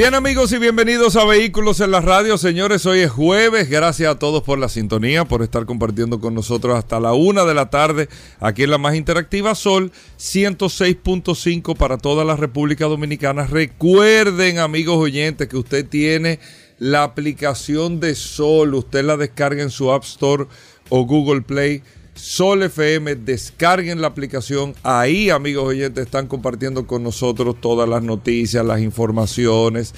Bien amigos y bienvenidos a Vehículos en la Radio. Señores, hoy es jueves. Gracias a todos por la sintonía, por estar compartiendo con nosotros hasta la una de la tarde aquí en la más interactiva Sol 106.5 para toda la República Dominicana. Recuerden amigos oyentes que usted tiene la aplicación de Sol. Usted la descarga en su App Store o Google Play Sol FM, descarguen la aplicación. Ahí, amigos oyentes, están compartiendo con nosotros todas las noticias, las informaciones,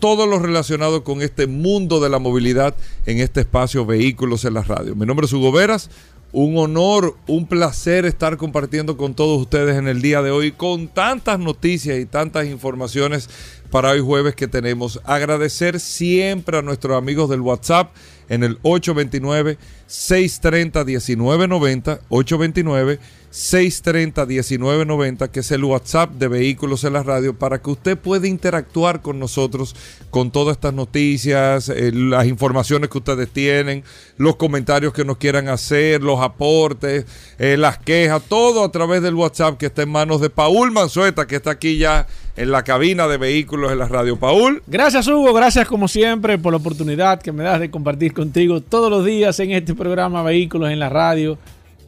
todo lo relacionado con este mundo de la movilidad en este espacio Vehículos en la Radio. Mi nombre es Hugo Veras. Un honor, un placer estar compartiendo con todos ustedes en el día de hoy con tantas noticias y tantas informaciones para hoy jueves que tenemos. Agradecer siempre a nuestros amigos del WhatsApp en el 829-630-1990, 829-630-1990, que es el WhatsApp de Vehículos en la Radio, para que usted pueda interactuar con nosotros con todas estas noticias, eh, las informaciones que ustedes tienen, los comentarios que nos quieran hacer, los aportes, eh, las quejas, todo a través del WhatsApp que está en manos de Paul Manzueta, que está aquí ya en la cabina de vehículos en la radio. Paul. Gracias Hugo, gracias como siempre por la oportunidad que me das de compartir contigo todos los días en este programa Vehículos en la radio.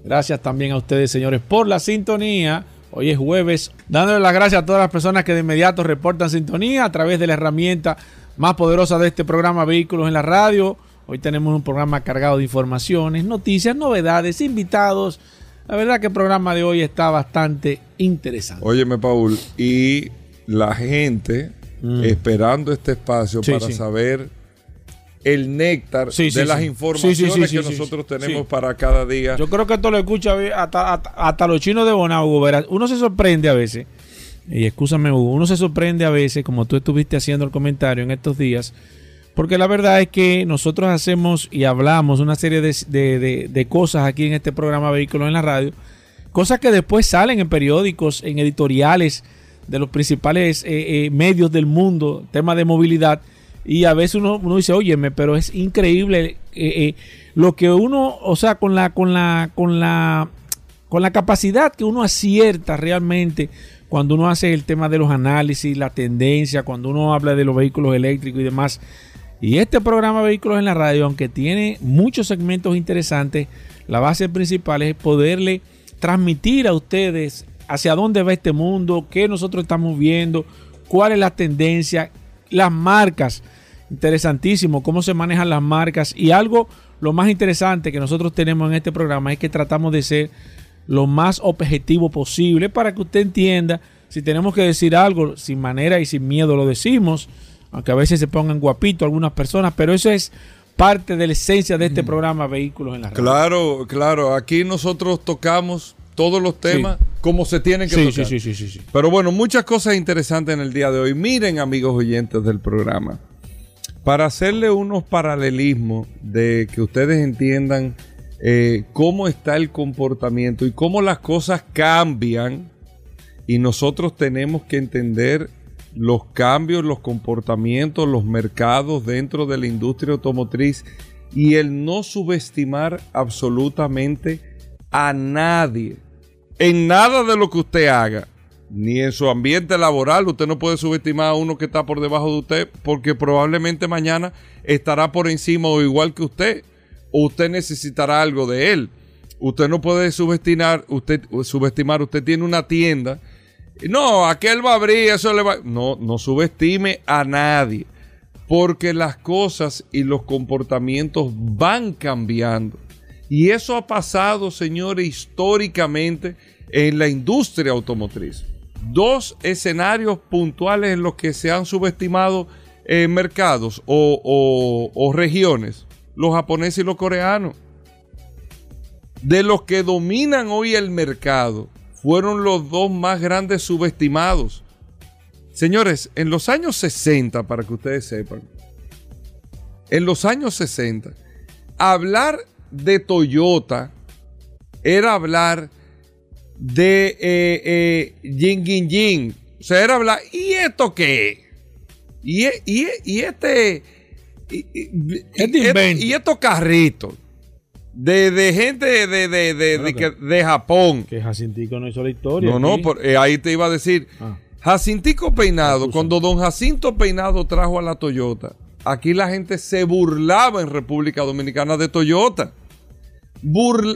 Gracias también a ustedes señores por la sintonía. Hoy es jueves, dándole las gracias a todas las personas que de inmediato reportan sintonía a través de la herramienta más poderosa de este programa Vehículos en la radio. Hoy tenemos un programa cargado de informaciones, noticias, novedades, invitados. La verdad que el programa de hoy está bastante interesante. Óyeme, Paul, y la gente mm. esperando este espacio para saber el néctar de las informaciones que nosotros tenemos para cada día. Yo creo que esto lo escucha hasta, hasta, los chinos de Bonao, Uno se sorprende a veces, y escúchame Hugo, uno se sorprende a veces, como tú estuviste haciendo el comentario en estos días, porque la verdad es que nosotros hacemos y hablamos una serie de, de cosas aquí en este programa Vehículos en la Radio, cosas que después salen en periódicos, en editoriales, de los principales eh, eh, medios del mundo, tema de movilidad, y a veces uno, uno dice, óyeme, pero es increíble eh, lo que uno, o sea, con la, con la, con la, con la capacidad que uno acierta realmente cuando uno hace el tema de los análisis, la tendencia, cuando uno habla de los vehículos eléctricos y demás. Y este programa Vehículos en la Radio, aunque tiene muchos segmentos interesantes, la base principal es poderle transmitir a ustedes hacia dónde va este mundo, qué nosotros estamos viendo, cuál es la tendencia, las marcas. Interesantísimo, cómo se manejan las marcas. Y algo, lo más interesante que nosotros tenemos en este programa es que tratamos de ser lo más objetivo posible para que usted entienda si tenemos que decir algo sin manera y sin miedo lo decimos, aunque a veces se pongan guapitos algunas personas, pero eso es parte de la esencia de este programa Vehículos en la Radio. Claro, claro, aquí nosotros tocamos todos los temas como se tienen que tocar. Sí, sí, sí, Pero bueno, muchas cosas interesantes en el día de hoy. Miren, amigos oyentes del programa, para hacerle unos paralelismos de que ustedes entiendan eh, cómo está el comportamiento y cómo las cosas cambian y nosotros tenemos que entender los cambios, los comportamientos, los mercados dentro de la industria automotriz y el no subestimar absolutamente a nadie en nada de lo que usted haga, ni en su ambiente laboral. Usted no puede subestimar a uno que está por debajo de usted porque probablemente mañana estará por encima o igual que usted. O usted necesitará algo de él. Usted no puede subestimar, usted, subestimar, usted tiene una tienda. No, aquel va a abrir, eso le va. No, no subestime a nadie. Porque las cosas y los comportamientos van cambiando. Y eso ha pasado, señores, históricamente en la industria automotriz. Dos escenarios puntuales en los que se han subestimado eh, mercados o, regiones, los japoneses y los coreanos. De los que dominan hoy el mercado, fueron los dos más grandes subestimados. Señores, en los años 60, para que ustedes sepan, en los años 60, hablar de Toyota era hablar de eh, eh, O sea, era hablar, ¿y esto qué? ¿Y, y, y este... Y, y, estos carritos de, de, gente de, de, de, de, Japón. Que Jacintico no hizo la historia. No, no, eh, ahí te iba a decir. Ah. Jacintico Peinado, cuando don Jacinto Peinado trajo a la Toyota, aquí la gente se burlaba en República Dominicana de Toyota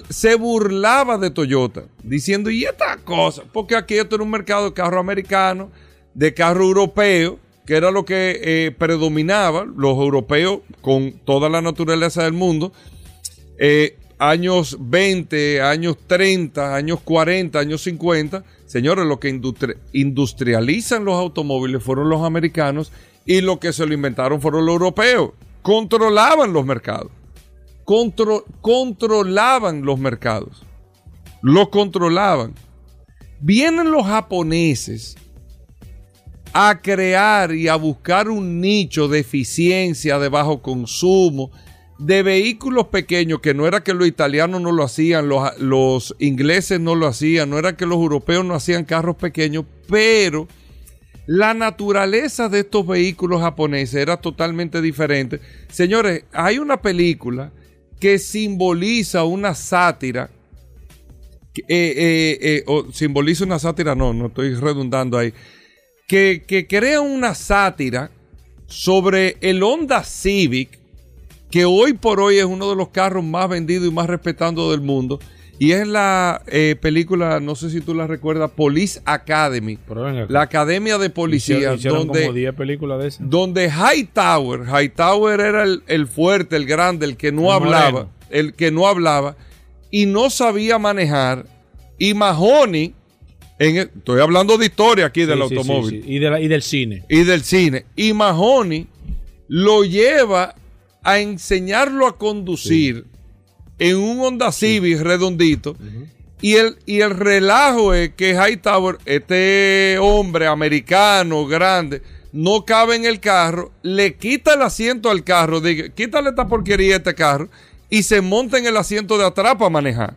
se burlaba de Toyota, diciendo, ¿y esta cosa? Porque aquí esto era un mercado de carro americano, de carro europeo, que era lo que eh, predominaba, los europeos con toda la naturaleza del mundo, eh, años 20, años 30, años 40, años 50, señores, lo que industrializan los automóviles fueron los americanos y lo que se lo inventaron fueron los europeos, controlaban los mercados controlaban los mercados. Los controlaban. Vienen los japoneses a crear y a buscar un nicho de eficiencia, de bajo consumo, de vehículos pequeños, que no era que los italianos no lo hacían, los, los, ingleses no lo hacían, no era que los europeos no hacían carros pequeños, pero la naturaleza de estos vehículos japoneses era totalmente diferente. Señores, hay una película que simboliza una sátira. Eh, eh, eh, o simboliza una sátira, no, no estoy redundando ahí. Que, que crea una sátira sobre el Honda Civic, que hoy por hoy es uno de los carros más vendidos y más respetados del mundo y es la eh, película, no sé si tú la recuerdas, Police Academy. La Academia de Policía. donde, como películas de esas. Donde Hightower, Hightower era el, fuerte, el grande, el que no hablaba. El que no hablaba. Y no sabía manejar. Y Mahoney, en estoy hablando de historia aquí del automóvil. y, de y del cine. Y del cine. Y Mahoney lo lleva a enseñarlo a conducir en un Honda Civic redondito. Y el, y el relajo es que Hightower, este hombre americano, grande, no cabe en el carro, le quita el asiento al carro, diga, quítale esta porquería a este carro, y se monta en el asiento de atrás para manejar.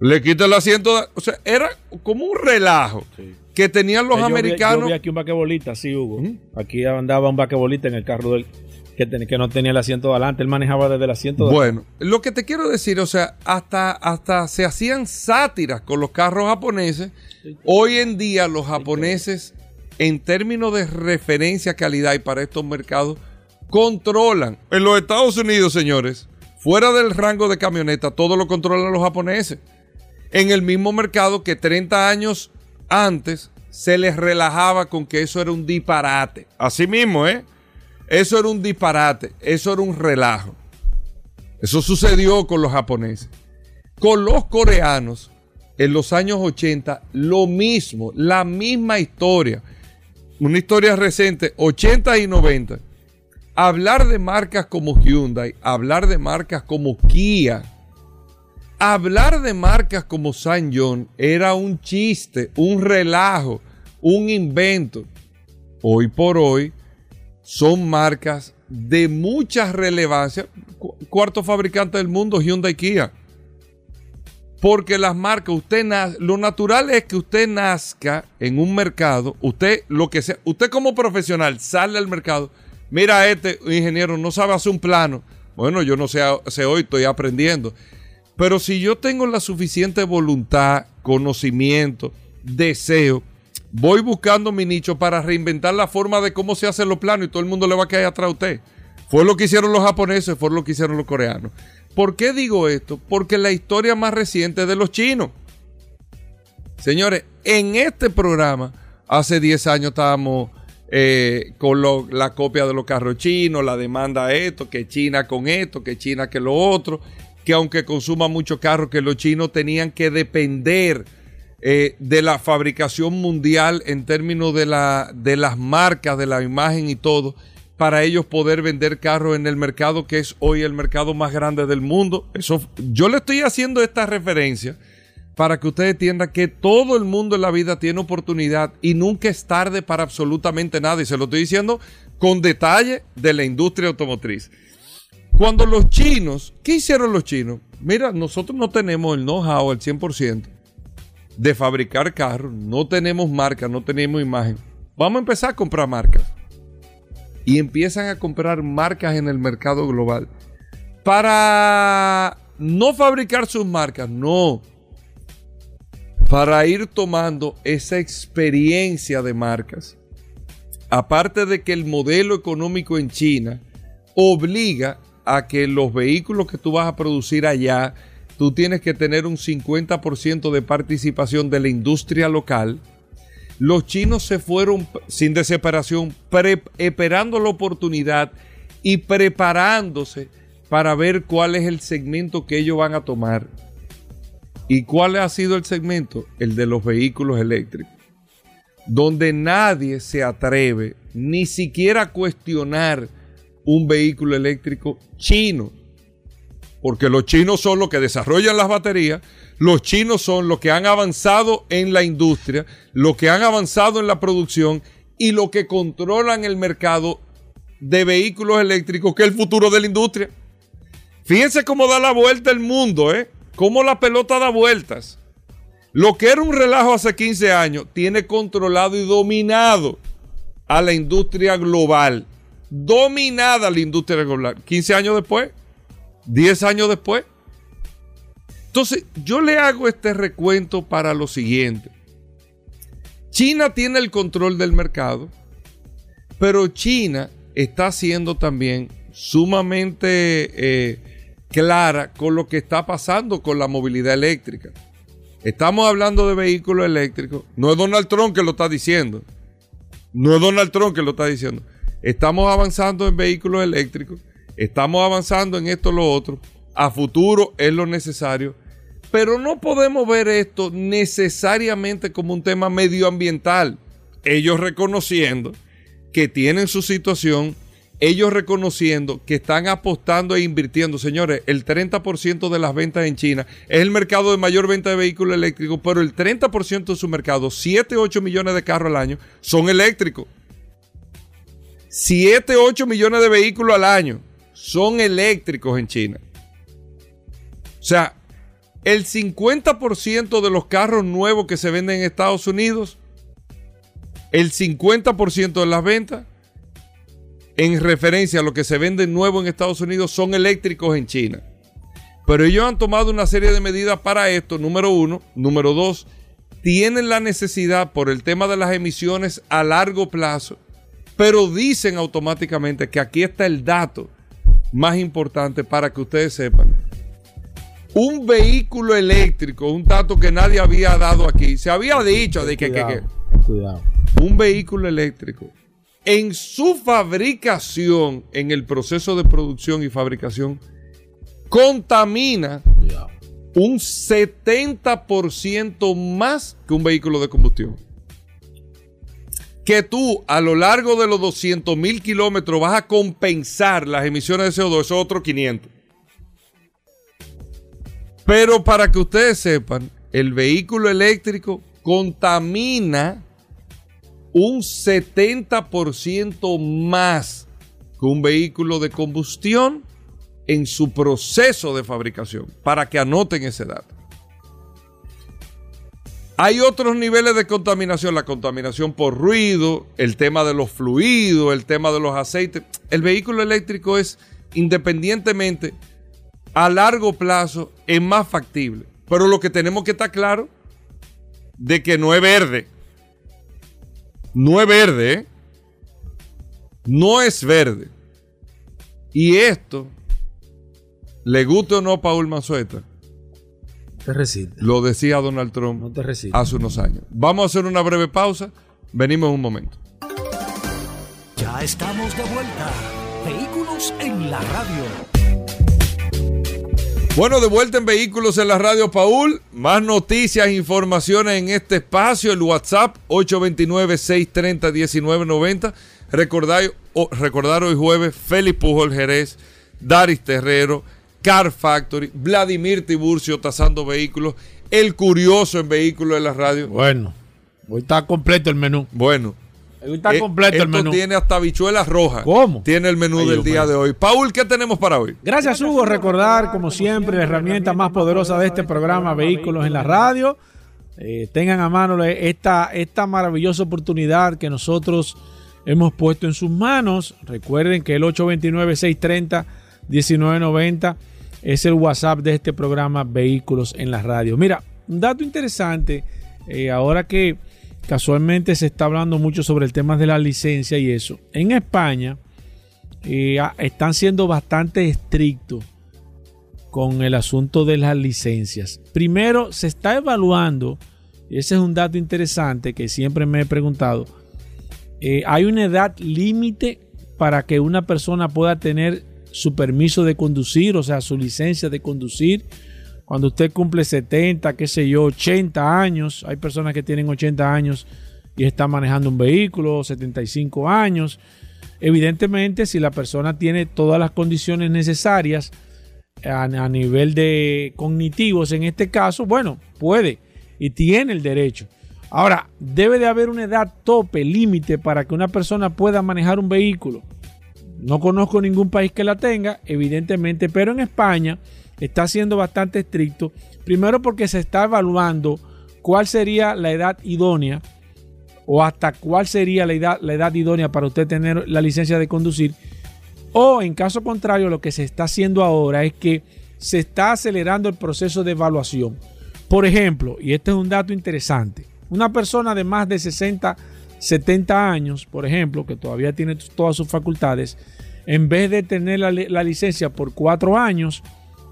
Le quita el asiento, o sea, era como un relajo que tenían los americanos. Yo vi, aquí un vaquebolita, sí, Hugo. Aquí andaba un vaquebolita en el carro del, que, no tenía el asiento adelante, él manejaba desde el asiento de Bueno, lo que te quiero decir, o sea, hasta, hasta se hacían sátiras con los carros japoneses. Hoy en día los japoneses, en términos de referencia, calidad y para estos mercados, controlan. En los Estados Unidos, señores, fuera del rango de camioneta, todo lo controlan los japoneses. En el mismo mercado que 30 años antes se les relajaba con que eso era un disparate. Así mismo, ¿eh? Eso era un disparate, eso era un relajo. Eso sucedió con los japoneses. Con los coreanos, en los años 80, lo mismo, la misma historia. Una historia reciente, 80 y 90. Hablar de marcas como Hyundai, hablar de marcas como Kia, hablar de marcas como John era un chiste, un relajo, un invento. Hoy por hoy, son marcas de mucha relevancia. Cuarto fabricante del mundo, Hyundai Kia. Porque las marcas, usted lo natural es que usted nazca en un mercado, usted lo que sea, usted como profesional sale al mercado, mira este ingeniero no sabe hacer un plano. Bueno, yo no sé, sé hoy, estoy aprendiendo. Pero si yo tengo la suficiente voluntad, conocimiento, deseo, voy buscando mi nicho para reinventar la forma de cómo se hacen los planos y todo el mundo le va a caer atrás a usted. Fue lo que hicieron los japoneses, fue lo que hicieron los coreanos. ¿Por qué digo esto? Porque la historia más reciente es de los chinos. Señores, en este programa, hace 10 años estábamos eh, con la copia de los carros chinos, la demanda esto, que China con esto, que China que lo otro, que aunque consuma mucho carro, que los chinos tenían que depender eh, de la fabricación mundial en términos de, la, de las marcas, de la imagen y todo, para ellos poder vender carros en el mercado que es hoy el mercado más grande del mundo. Eso, yo le estoy haciendo esta referencia para que ustedes entiendan que todo el mundo en la vida tiene oportunidad y nunca es tarde para absolutamente nada. Y se lo estoy diciendo con detalle de la industria automotriz. Cuando los chinos, ¿qué hicieron los chinos? Mira, nosotros no tenemos el know-how al 100% de fabricar carros, no tenemos marca, no tenemos imagen. Vamos a empezar a comprar marcas. Y empiezan a comprar marcas en el mercado global. Para no fabricar sus marcas, no. Para ir tomando esa experiencia de marcas. Aparte de que el modelo económico en China obliga a que los vehículos que tú vas a producir allá, tú tienes que tener un 50% de participación de la industria local. Los chinos se fueron sin desesperación, esperando la oportunidad y preparándose para ver cuál es el segmento que ellos van a tomar. ¿Y cuál ha sido el segmento? El de los vehículos eléctricos. Donde nadie se atreve ni siquiera a cuestionar un vehículo eléctrico chino. Porque los chinos son los que desarrollan las baterías, los chinos son los que han avanzado en la industria, los que han avanzado en la producción y los que controlan el mercado de vehículos eléctricos, que es el futuro de la industria. Fíjense cómo da la vuelta el mundo, ¿eh? Cómo la pelota da vueltas. Lo que era un relajo hace 15 años tiene controlado y dominado a la industria global. Dominada la industria global. 15 años después, 10 años después. Entonces, yo le hago este recuento para lo siguiente. China tiene el control del mercado, pero China está siendo también sumamente eh, clara con lo que está pasando con la movilidad eléctrica. Estamos hablando de vehículos eléctricos. No es Donald Trump que lo está diciendo. No es Donald Trump que lo está diciendo. Estamos avanzando en vehículos eléctricos. Estamos avanzando en esto, lo otro. A futuro es lo necesario. Pero no podemos ver esto necesariamente como un tema medioambiental. Ellos reconociendo que tienen su situación ellos reconociendo que están apostando e invirtiendo, señores, el 30% de las ventas en China es el mercado de mayor venta de vehículos eléctricos, pero el 30% de su mercado, 7, 8 millones de carros al año, son eléctricos. 7, 8 millones de vehículos al año son eléctricos en China. O sea, el 50% de los carros nuevos que se venden en Estados Unidos, el 50% de las ventas en referencia a lo que se vende nuevo en Estados Unidos son eléctricos en China. Pero ellos han tomado una serie de medidas para esto, número uno. Número dos, tienen la necesidad por el tema de las emisiones a largo plazo, pero dicen automáticamente que aquí está el dato más importante para que ustedes sepan. Un vehículo eléctrico, un dato que nadie había dado aquí, se había dicho de que, que, cuidado. un vehículo eléctrico en su fabricación, en el proceso de producción y fabricación, contamina un 70% más que un vehículo de combustión. Que tú a lo largo de los 200 mil kilómetros vas a compensar las emisiones de CO2, eso es otro 500. Pero para que ustedes sepan, el vehículo eléctrico contamina un 70% más que un vehículo de combustión en su proceso de fabricación, para que anoten ese dato. Hay otros niveles de contaminación, la contaminación por ruido, el tema de los fluidos, el tema de los aceites. El vehículo eléctrico es, independientemente, a largo plazo, es más factible. Pero lo que tenemos que estar claro, de que no es verde. No es verde, ¿eh? No es verde. Y esto, le guste o no a Paul Manzueta, te. Lo decía Donald Trump no te hace unos años. Vamos a hacer una breve pausa. Venimos en un momento. Ya estamos de vuelta. Vehículos en la radio. Bueno, de vuelta en Vehículos en la Radio Paul. Más noticias, informaciones en este espacio. El WhatsApp 829-630-1990. Recordar, recordar hoy jueves Félix Pujol Jerez, Daris Terrero, Car Factory, Vladimir Tiburcio tasando vehículos, El Curioso en Vehículos en la Radio. Bueno, hoy está completo el menú. Bueno, Está eh, completo el menú. tiene hasta bichuelas rojas. ¿Cómo? Tiene el menú del día de hoy. Paul, ¿qué tenemos para hoy? Gracias, Hugo. Recordar, como siempre, la herramienta más poderosa de este programa, Vehículos en la Radio. Eh, tengan a mano esta, esta maravillosa oportunidad que nosotros hemos puesto en sus manos. Recuerden que el 829-630-1990 es el WhatsApp de este programa Vehículos en la Radio. Mira, un dato interesante, eh, ahora que casualmente se está hablando mucho sobre el tema de la licencia y eso. En España eh, están siendo bastante estrictos con el asunto de las licencias. Primero, se está evaluando, y ese es un dato interesante que siempre me he preguntado, eh, hay una edad límite para que una persona pueda tener su permiso de conducir, o sea, su licencia de conducir. Cuando usted cumple 70, qué sé yo, 80 años, hay personas que tienen 80 años y están manejando un vehículo, 75 años. Evidentemente, si la persona tiene todas las condiciones necesarias a, a nivel de cognitivos, en este caso, bueno, puede y tiene el derecho. Ahora, debe de haber una edad tope, límite para que una persona pueda manejar un vehículo. No conozco ningún país que la tenga, evidentemente, pero en España está siendo bastante estricto. Primero porque se está evaluando cuál sería la edad idónea o hasta cuál sería la edad, la edad idónea para usted tener la licencia de conducir. O en caso contrario, lo que se está haciendo ahora es que se está acelerando el proceso de evaluación. Por ejemplo, y este es un dato interesante, una persona de más de 60, 70 años, por ejemplo, que todavía tiene todas sus facultades, en vez de tener la, licencia por cuatro años,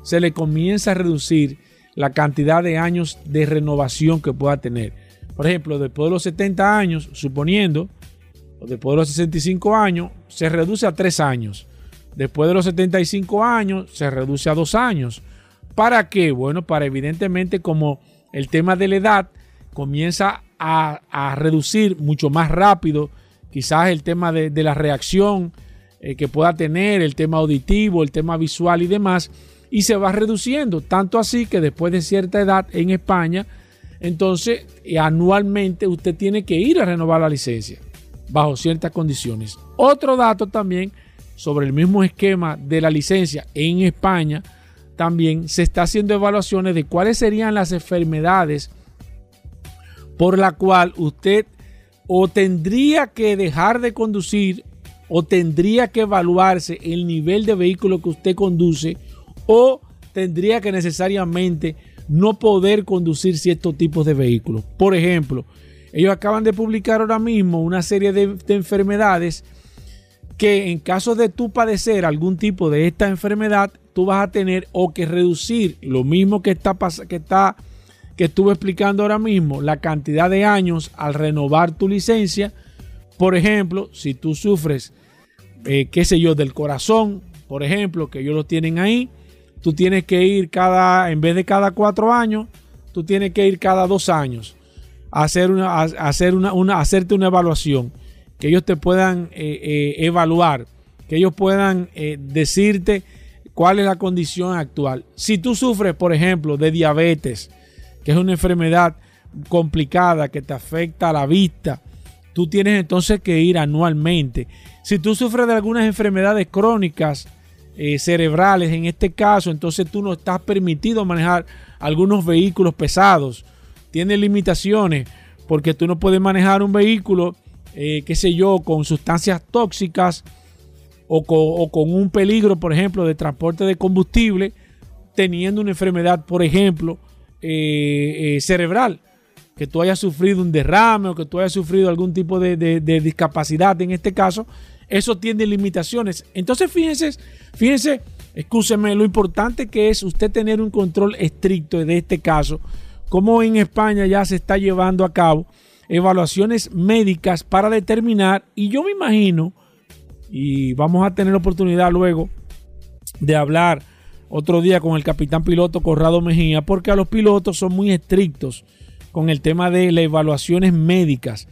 se le comienza a reducir la cantidad de años de renovación que pueda tener. Por ejemplo, después de los 70 años, suponiendo, o después de los 65 años, se reduce a tres años. Después de los 75 años, se reduce a dos años. ¿Para qué? Bueno, para evidentemente como el tema de la edad comienza a, reducir mucho más rápido quizás el tema de, la reacción eh, que pueda tener, el tema auditivo, el tema visual y demás, y se va reduciendo, tanto así que después de cierta edad en España, entonces eh, anualmente usted tiene que ir a renovar la licencia bajo ciertas condiciones. Otro dato también sobre el mismo esquema de la licencia en España, también se está haciendo evaluaciones de cuáles serían las enfermedades por la cual usted o tendría que dejar de conducir o tendría que evaluarse el nivel de vehículo que usted conduce o tendría que necesariamente no poder conducir ciertos tipos de vehículos. Por ejemplo, ellos acaban de publicar ahora mismo una serie de, enfermedades que en caso de tú padecer algún tipo de esta enfermedad, tú vas a tener o que reducir lo mismo que está, que está que estuve explicando ahora mismo, la cantidad de años al renovar tu licencia. Por ejemplo, si tú sufres, eh, qué sé yo, del corazón, por ejemplo, que ellos lo tienen ahí, tú tienes que ir cada, en vez de cada cuatro años, tú tienes que ir cada dos años a hacer una, hacer una, hacerte una evaluación, que ellos te puedan eh, eh, evaluar, que ellos puedan decirte cuál es la condición actual. Si tú sufres, por ejemplo, de diabetes, que es una enfermedad complicada que te afecta a la vista, tú tienes entonces que ir anualmente. Si tú sufres de algunas enfermedades crónicas eh, cerebrales, en este caso, entonces tú no estás permitido manejar algunos vehículos pesados. Tienes limitaciones porque tú no puedes manejar un vehículo, eh, qué sé yo, con sustancias tóxicas o con un peligro, por ejemplo, de transporte de combustible, teniendo una enfermedad, por ejemplo, eh, eh, cerebral, que tú hayas sufrido un derrame o que tú hayas sufrido algún tipo de, discapacidad en este caso, eso tiene limitaciones. Entonces, fíjense, fíjense, escúcheme, lo importante que es usted tener un control estricto de este caso, como en España ya se está llevando a cabo evaluaciones médicas para determinar, y yo me imagino, y vamos a tener la oportunidad luego de hablar otro día con el capitán piloto Corrado Mejía, porque a los pilotos son muy estrictos con el tema de las evaluaciones médicas.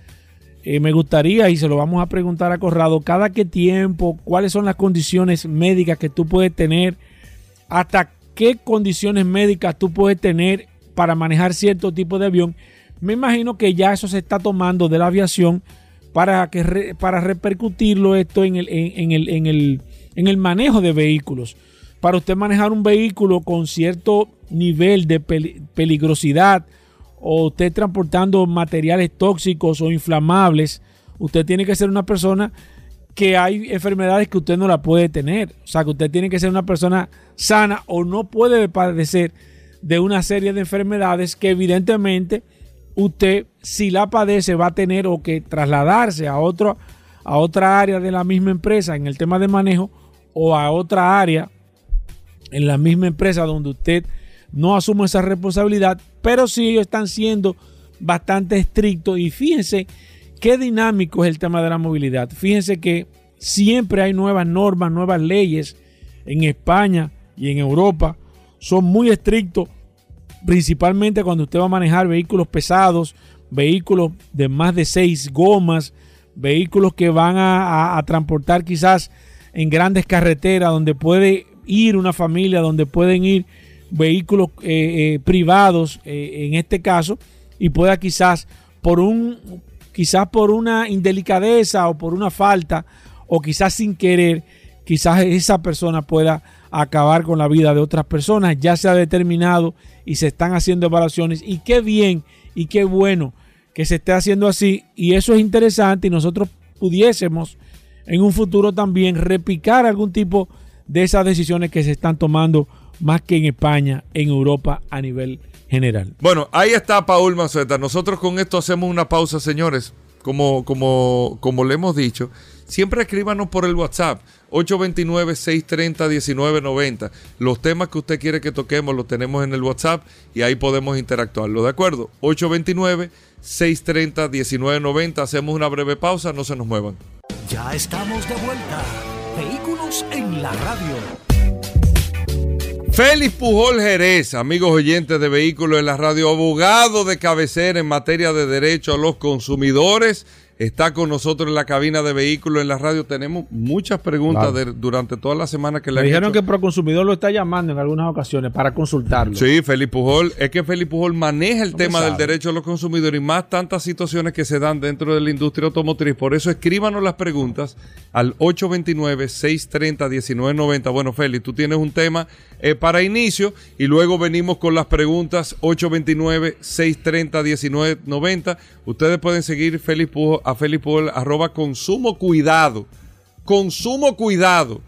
Eh, me gustaría, y se lo vamos a preguntar a Corrado, cada qué tiempo, cuáles son las condiciones médicas que tú puedes tener, hasta qué condiciones médicas tú puedes tener para manejar cierto tipo de avión. Me imagino que ya eso se está tomando de la aviación para, que para repercutirlo esto en el, en, el, en, el, en el manejo de vehículos. Para usted manejar un vehículo con cierto nivel de peligrosidad o usted transportando materiales tóxicos o inflamables, usted tiene que ser una persona que hay enfermedades que usted no la puede tener. O sea, que usted tiene que ser una persona sana o no puede padecer de una serie de enfermedades que evidentemente usted si la padece va a tener o que trasladarse a, a otra área de la misma empresa en el tema de manejo o a otra área en la misma empresa donde usted no asume esa responsabilidad, pero sí ellos están siendo bastante estrictos y fíjense qué dinámico es el tema de la movilidad. Fíjense que siempre hay nuevas normas, nuevas leyes en España y en Europa. Son muy estrictos, principalmente cuando usted va a manejar vehículos pesados, vehículos de más de seis gomas, vehículos que van a, transportar quizás en grandes carreteras donde puede ir una familia, donde pueden ir vehículos eh, eh, privados eh, en este caso y pueda quizás por un quizás por una indelicadeza o por una falta o quizás sin querer quizás esa persona pueda acabar con la vida de otras personas. Ya se ha determinado y se están haciendo evaluaciones y qué bien y qué bueno que se esté haciendo así y eso es interesante y nosotros pudiésemos en un futuro también repicar algún tipo de esas decisiones que se están tomando más que en España, en Europa a nivel general. Bueno, ahí está Paul Mazueta. Nosotros con esto hacemos una pausa, señores. Como, como, como le hemos dicho, siempre escríbanos por el WhatsApp 829-630-1990. Los temas que usted quiere que toquemos los tenemos en el WhatsApp y ahí podemos interactuarlo. ¿De acuerdo? 829-630-1990. Hacemos una breve pausa, no se nos muevan. Ya estamos de vuelta. Vehículos en la radio. Félix Pujol Jerez, amigos oyentes de Vehículos en la Radio, abogado de cabecera en materia de derecho a los consumidores está con nosotros en la cabina de vehículos en la radio. Tenemos muchas preguntas durante toda la semana que le Me dijeron que Proconsumidor lo está llamando en algunas ocasiones para consultarlo. Sí, Felipe Pujol. Es que Felipe Pujol maneja el tema del derecho a los consumidores y más tantas situaciones que se dan dentro de la industria automotriz. Por eso escríbanos las preguntas al 829-630-1990. Bueno, Félix, tú tienes un tema eh, para inicio y luego venimos con las preguntas 829-630-1990. Ustedes pueden seguir Félix Pujol a Felipe arroba consumo cuidado. Consumo cuidado.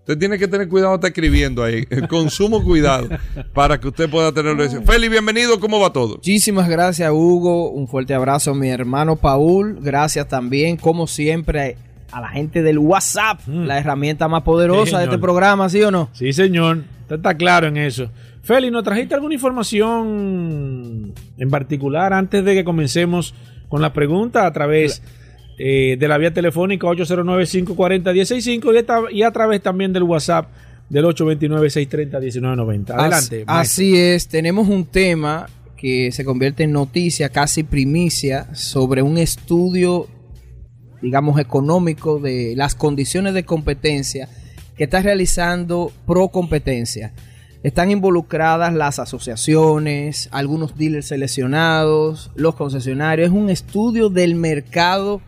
Usted tiene que tener cuidado, está escribiendo ahí. Consumo cuidado para que usted pueda tenerlo. Feli, bienvenido. ¿Cómo va todo? Muchísimas gracias, Hugo. Un fuerte abrazo a mi hermano Paul. Gracias también, como siempre, a la gente del WhatsApp, mm. la herramienta más poderosa de este programa, ¿sí o no? Sí, señor. Usted está claro en eso. Feli, ¿nos trajiste alguna información en particular antes de que comencemos con la pregunta a través eh, de la vía telefónica 809-540-165 y, y a través también del WhatsApp del 829-630-1990. Adelante. Así, es, tenemos un tema que se convierte en noticia, casi primicia, sobre un estudio, digamos, económico de las condiciones de competencia que está realizando Pro Competencia. Están involucradas las asociaciones, algunos dealers seleccionados, los concesionarios. Es un estudio del mercado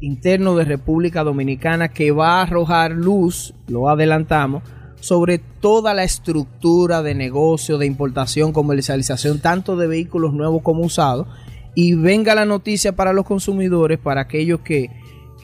interno de República Dominicana que va a arrojar luz, lo adelantamos, sobre toda la estructura de negocio, de importación, comercialización, tanto de vehículos nuevos como usados. Y venga la noticia para los consumidores, para aquellos que,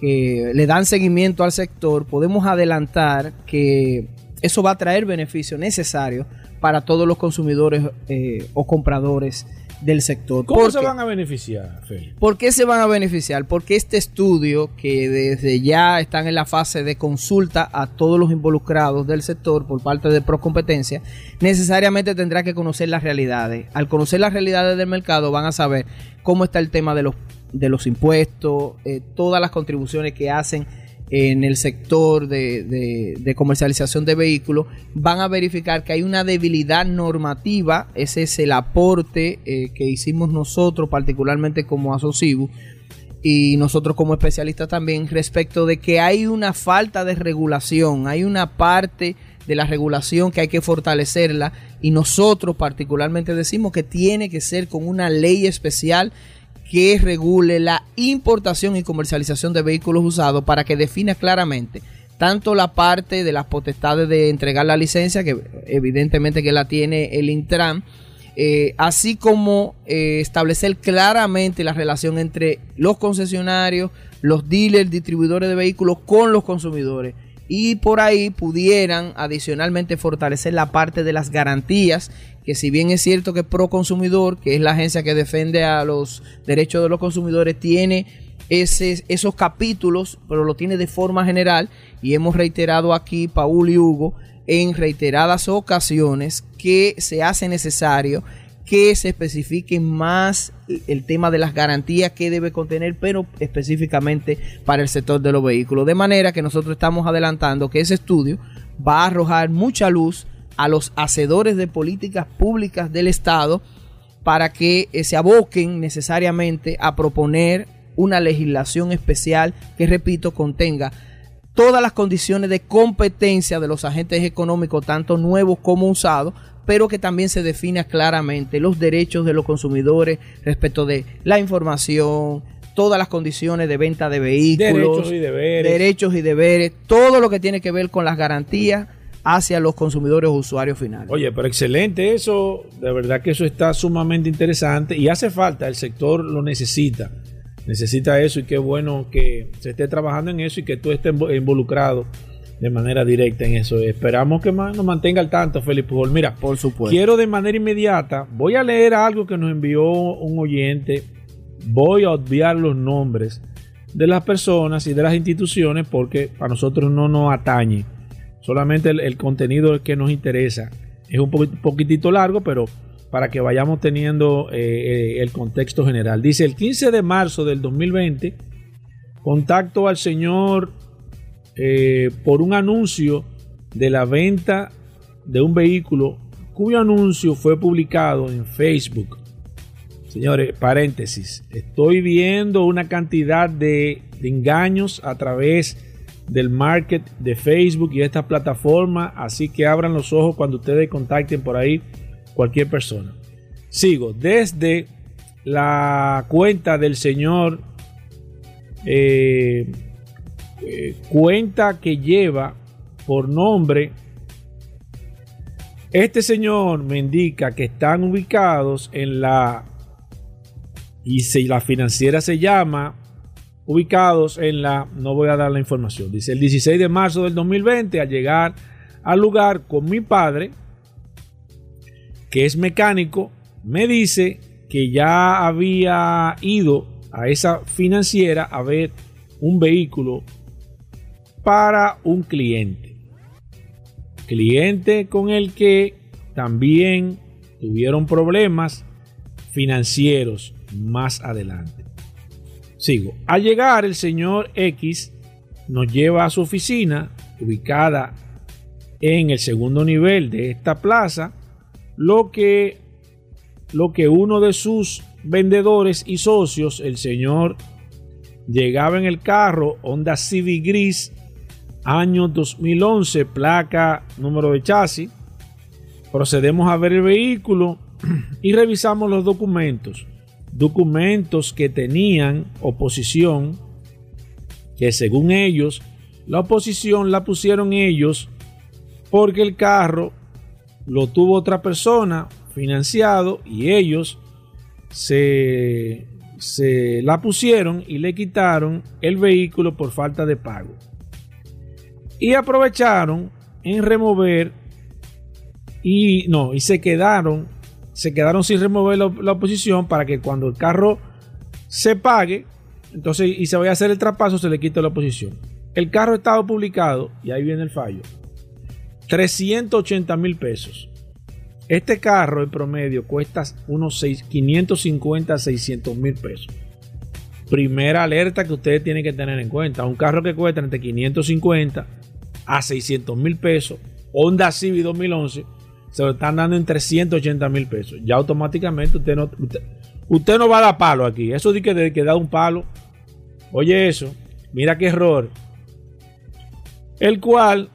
que le dan seguimiento al sector, podemos adelantar que eso va a traer beneficios necesarios para todos los consumidores eh, o compradores del sector. ¿Cómo se van a beneficiar, ¿Por qué se van a beneficiar? Porque este estudio, que desde ya están en la fase de consulta a todos los involucrados del sector por parte de Procompetencia, necesariamente tendrá que conocer las realidades. Al conocer las realidades del mercado van a saber cómo está el tema de los, de los impuestos, eh, todas las contribuciones que hacen en el sector de, comercialización de vehículos, van a verificar que hay una debilidad normativa, ese es el aporte eh, que hicimos nosotros, particularmente como asocibu, y nosotros como especialistas también, respecto de que hay una falta de regulación, hay una parte de la regulación que hay que fortalecerla y nosotros particularmente decimos que tiene que ser con una ley especial que regule la importación y comercialización de vehículos usados para que defina claramente tanto la parte de las potestades de entregar la licencia, que evidentemente que la tiene el Intran, eh, así como eh, establecer claramente la relación entre los concesionarios, los dealers, distribuidores de vehículos con los consumidores. Y por ahí pudieran adicionalmente fortalecer la parte de las garantías, que si bien es cierto que Pro Consumidor, que es la agencia que defiende a los derechos de los consumidores, tiene esos capítulos, pero lo tiene de forma general. Y hemos reiterado aquí, Paul y Hugo, en reiteradas ocasiones que se hace necesario que se especifique más el tema de las garantías que debe contener, pero específicamente para el sector de los vehículos. De manera que nosotros estamos adelantando que ese estudio va a arrojar mucha luz a los hacedores de políticas públicas del Estado para que eh, se aboquen necesariamente a proponer una legislación especial que, repito, contenga todas las condiciones de competencia de los agentes económicos, tanto nuevos como usados, pero que también se defina claramente los derechos de los consumidores respecto de la información, todas las condiciones de venta de vehículos, derechos y deberes, derechos y deberes todo lo que tiene que ver con las garantías hacia los consumidores o usuarios finales. Oye, pero excelente eso, de verdad que eso está sumamente interesante y hace falta, el sector lo necesita necesita eso y qué bueno que se esté trabajando en eso y que tú estés involucrado de manera directa en eso. Esperamos que más nos mantenga al tanto, Felipe Pujol. Mira, por supuesto. Quiero de manera inmediata, voy a leer algo que nos envió un oyente. Voy a obviar los nombres de las personas y de las instituciones porque para nosotros no nos atañe. Solamente el, el contenido que nos interesa. Es un poquitito largo, pero para que vayamos teniendo eh, el contexto general. Dice, el 15 de marzo del 2020, contacto al señor eh, por un anuncio de la venta de un vehículo cuyo anuncio fue publicado en Facebook. Señores, paréntesis, estoy viendo una cantidad de, engaños a través del market de Facebook y esta plataforma, así que abran los ojos cuando ustedes contacten por ahí cualquier persona. Sigo desde la cuenta del señor, eh, cuenta que lleva por nombre, este señor me indica que están ubicados en la, y si la financiera se llama, ubicados en la, no voy a dar la información, dice el 16 de marzo del 2020 al llegar al lugar con mi padre, que es mecánico, me dice que ya había ido a esa financiera a ver un vehículo para un cliente. Cliente con el que también tuvieron problemas financieros más adelante. Sigo. Al llegar el señor X nos lleva a su oficina ubicada en el segundo nivel de esta plaza lo que, lo que uno de sus vendedores y socios, el señor, llegaba en el carro Honda Civic Gris, año 2011, placa, número de chasis. Procedemos a ver el vehículo y revisamos los documentos. Documentos que tenían oposición, que según ellos, la oposición la pusieron ellos porque el carro lo tuvo otra persona financiado y ellos se, se la pusieron y le quitaron el vehículo por falta de pago. Y aprovecharon en remover y no, y se quedaron, se quedaron sin remover la, oposición para que cuando el carro se pague, entonces y se vaya a hacer el traspaso, se le quita la oposición. El carro estaba publicado y ahí viene el fallo. 380 mil pesos. Este carro en promedio cuesta unos 6, 550 a 600 mil pesos. Primera alerta que ustedes tienen que tener en cuenta. Un carro que cuesta entre 550 a 600 mil pesos. Honda Civic 2011 se lo están dando en 380 mil pesos. Ya automáticamente usted no, usted, no va a dar palo aquí. Eso de que, que da un palo. Oye eso. Mira qué error. El cual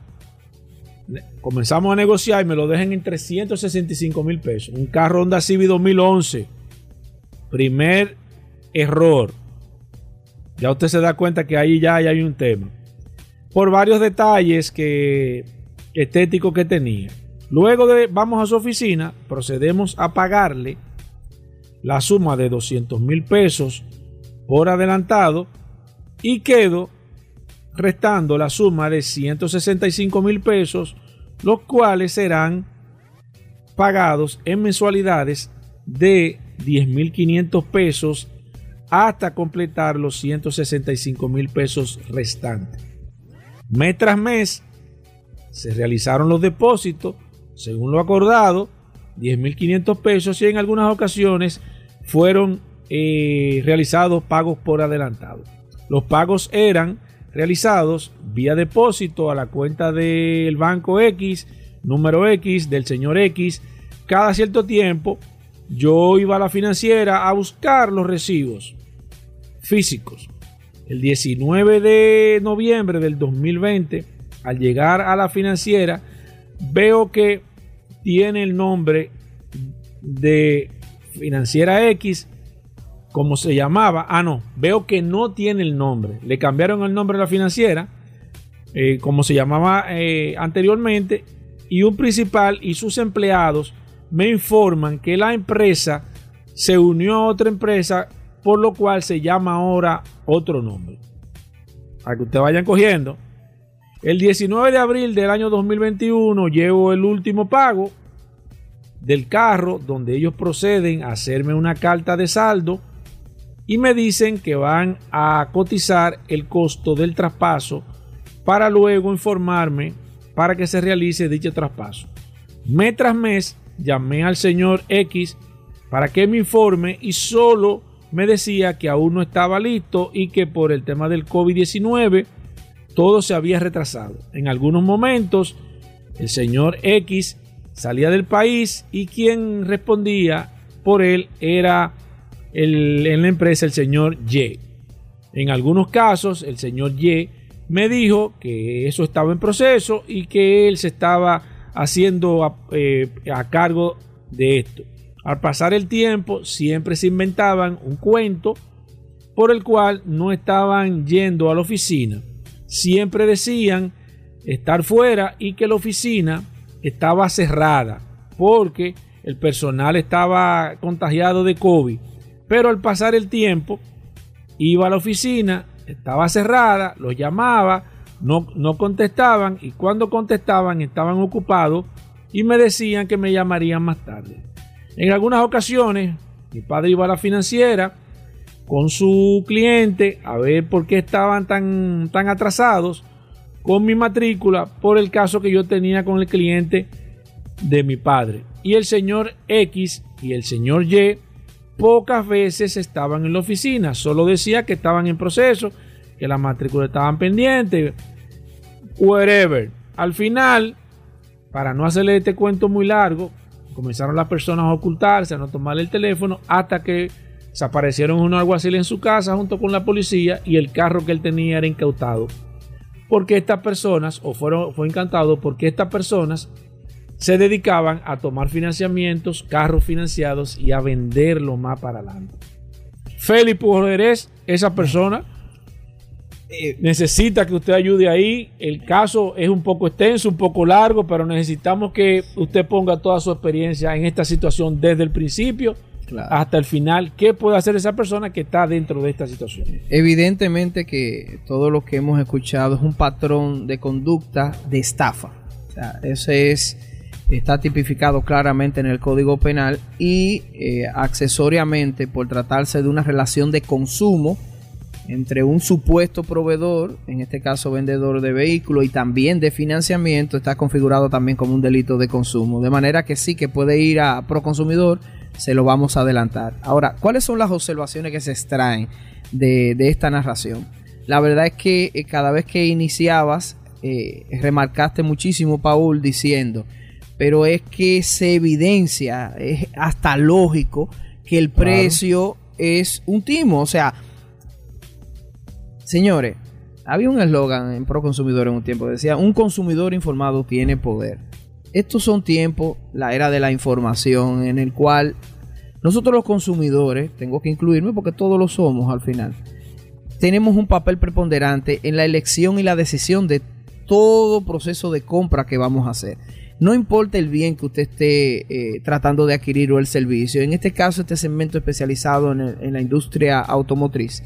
comenzamos a negociar y me lo dejen en 365 mil pesos. Un carro Honda Civic 2011. Primer error. Ya usted se da cuenta que ahí ya hay un tema. Por varios detalles que estéticos que tenía. Luego de vamos a su oficina, procedemos a pagarle la suma de 200 mil pesos por adelantado y quedo restando la suma de 165 mil pesos, los cuales serán pagados en mensualidades de 10.500 pesos hasta completar los 165 mil pesos restantes. Mes tras mes se realizaron los depósitos según lo acordado, 10.500 pesos y en algunas ocasiones fueron eh, realizados pagos por adelantado. Los pagos eran realizados vía depósito a la cuenta del banco X, número X, del señor X. Cada cierto tiempo yo iba a la financiera a buscar los recibos físicos. El 19 de noviembre del 2020, al llegar a la financiera, veo que tiene el nombre de Financiera X, como se llamaba. Ah, no, veo que no tiene el nombre. Le cambiaron el nombre a la financiera, eh, como se llamaba eh, anteriormente, y un principal y sus empleados me informan que la empresa se unió a otra empresa, por lo cual se llama ahora otro nombre. Para que ustedes vayan cogiendo. El 19 de abril del año 2021 llevo el último pago del carro donde ellos proceden a hacerme una carta de saldo y me dicen que van a cotizar el costo del traspaso para luego informarme para que se realice dicho traspaso. Mes tras mes llamé al señor X para que me informe y solo me decía que aún no estaba listo y que por el tema del COVID-19 todo se había retrasado. En algunos momentos, el señor X salía del país y quien respondía por él era el, en la empresa el señor Y. En algunos casos, el señor Y me dijo que eso estaba en proceso y que él se estaba haciendo a, eh, a cargo de esto. Al pasar el tiempo, siempre se inventaban un cuento por el cual no estaban yendo a la oficina siempre decían estar fuera y que la oficina estaba cerrada porque el personal estaba contagiado de COVID. Pero al pasar el tiempo, iba a la oficina, estaba cerrada, los llamaba, no, no contestaban y cuando contestaban estaban ocupados y me decían que me llamarían más tarde. En algunas ocasiones, mi padre iba a la financiera, con su cliente a ver por qué estaban tan, tan atrasados con mi matrícula por el caso que yo tenía con el cliente de mi padre. Y el señor X y el señor Y pocas veces estaban en la oficina, solo decía que estaban en proceso, que las matrículas estaban pendientes, whatever. Al final, para no hacerle este cuento muy largo, comenzaron las personas a ocultarse, a no tomar el teléfono, hasta que se aparecieron unos alguaciles en su casa junto con la policía y el carro que él tenía era incautado. Porque estas personas, o fueron, fue incantado porque estas personas se dedicaban a tomar financiamientos, carros financiados y a venderlo más para adelante. Felipe eres esa persona. Eh, necesita que usted ayude ahí. El caso es un poco extenso, un poco largo, pero necesitamos que usted ponga toda su experiencia en esta situación desde el principio hasta el final, ¿qué puede hacer esa persona que está dentro de esta situación? Evidentemente que todo lo que hemos escuchado es un patrón de conducta de estafa. eso es, está tipificado claramente en el Código Penal y eh, accesoriamente por tratarse de una relación de consumo entre un supuesto proveedor, en este caso vendedor de vehículos y también de financiamiento, está configurado también como un delito de consumo. De manera que sí que puede ir a Proconsumidor se lo vamos a adelantar. Ahora, ¿cuáles son las observaciones que se extraen de, esta narración? La verdad es que eh, cada vez que iniciabas, eh, remarcaste muchísimo, Paul, diciendo, pero es que se evidencia, es hasta lógico, que el precio es un timo. O sea, señores, había un eslogan en Pro Consumidor en un tiempo, decía, un consumidor informado tiene poder estos son tiempos, la era de la información, en el cual Nosotros los consumidores, tengo que incluirme porque todos lo somos al final, tenemos un papel preponderante en la elección y la decisión de todo proceso de compra que vamos a hacer. No importa el bien que usted esté eh, tratando de adquirir o el servicio, en este caso este segmento especializado en, en la industria automotriz,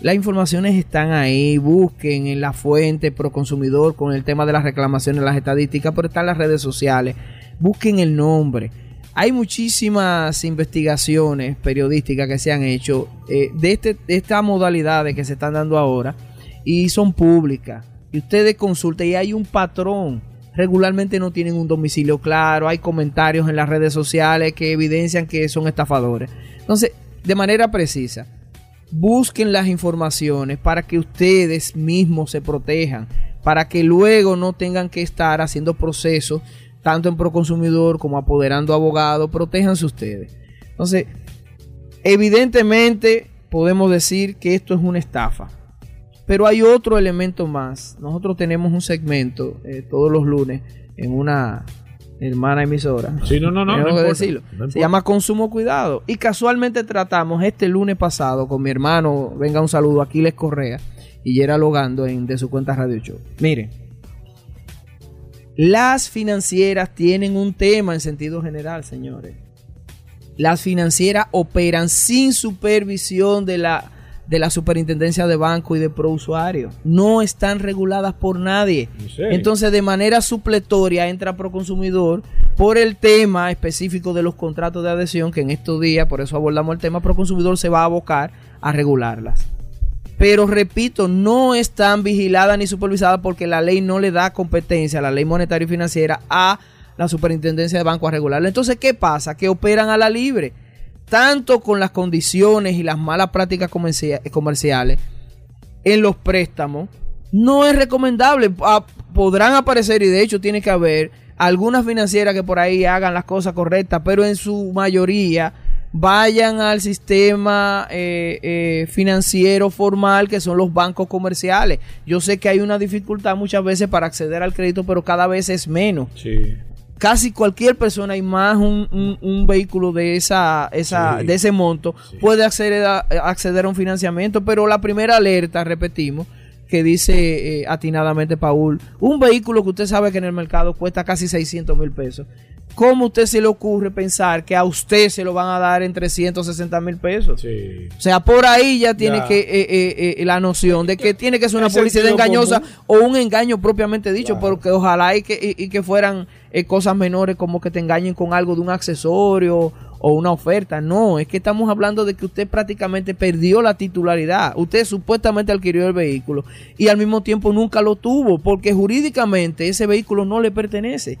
las informaciones están ahí, busquen en la fuente pro consumidor con el tema de las reclamaciones, las estadísticas, pero están las redes sociales, busquen el nombre hay muchísimas investigaciones periodísticas que se han hecho eh, de, este, de estas modalidades que se están dando ahora y son públicas. Y ustedes consulten y hay un patrón. Regularmente no tienen un domicilio claro, hay comentarios en las redes sociales que evidencian que son estafadores. Entonces, de manera precisa, busquen las informaciones para que ustedes mismos se protejan, para que luego no tengan que estar haciendo procesos tanto en Proconsumidor como apoderando abogados, protéjanse ustedes. Entonces, evidentemente podemos decir que esto es una estafa. Pero hay otro elemento más. Nosotros tenemos un segmento eh, todos los lunes en una hermana emisora. Sí, no, no, no. no, decirlo. Se llama Consumo Cuidado. Y casualmente tratamos este lunes pasado con mi hermano, venga un saludo, Aquiles Correa, y Yera Logando en, de su cuenta Radio Show. Miren, las financieras tienen un tema en sentido general, señores. Las financieras operan sin supervisión de la, de la superintendencia de banco y de prousuario. No están reguladas por nadie. Entonces, de manera supletoria entra Proconsumidor por el tema específico de los contratos de adhesión, que en estos días, por eso abordamos el tema, Proconsumidor se va a abocar a regularlas pero repito, no están vigiladas ni supervisadas porque la ley no le da competencia, la ley monetaria y financiera, a la superintendencia de banco a regularla. Entonces, ¿qué pasa? Que operan a la libre, tanto con las condiciones y las malas prácticas comerciales en los préstamos. No es recomendable. Ah, podrán aparecer y de hecho tiene que haber algunas financieras que por ahí hagan las cosas correctas, pero en su mayoría vayan al sistema eh, eh, financiero formal que son los bancos comerciales. Yo sé que hay una dificultad muchas veces para acceder al crédito, pero cada vez es menos. Casi cualquier persona y más un, vehículo de esa, esa de ese monto puede acceder a, acceder a un financiamiento, pero la primera alerta, repetimos, que dice eh, atinadamente Paul, un vehículo que usted sabe que en el mercado cuesta casi 600 mil pesos ¿Cómo usted se le ocurre pensar que a usted se lo van a dar en 360 mil pesos? O sea, por ahí ya tiene que eh, eh, eh, la noción de que tiene que ser una publicidad engañosa o un engaño propiamente dicho, porque ojalá y que, y, que fueran cosas menores como que te engañen con algo de un accesorio o una oferta. No, es que estamos hablando de que usted prácticamente perdió la titularidad. Usted supuestamente adquirió el vehículo y al mismo tiempo nunca lo tuvo porque jurídicamente ese vehículo no le pertenece.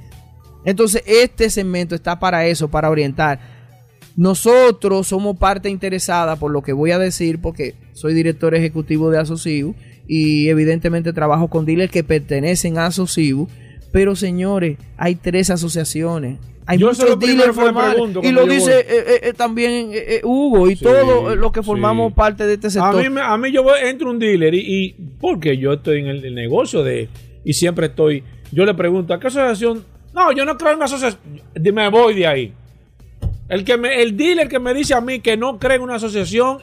Entonces, este segmento está para eso, para orientar. Nosotros somos parte interesada por lo que voy a decir, porque soy director ejecutivo de Asociu y evidentemente trabajo con dealers que pertenecen a Asociu. Pero señores, hay tres asociaciones. Hay muchos dealers formales. Y lo dice eh, eh, eh, también Hugo y todos los que formamos parte de este sector. A mí, a mí yo entro un dealer y, y porque yo estoy en el, negocio de y siempre estoy. Yo le pregunto, ¿a qué asociación no, yo no creo en asociación. Me voy de ahí. El, que me, el dealer que me dice a mí que no cree en una asociación,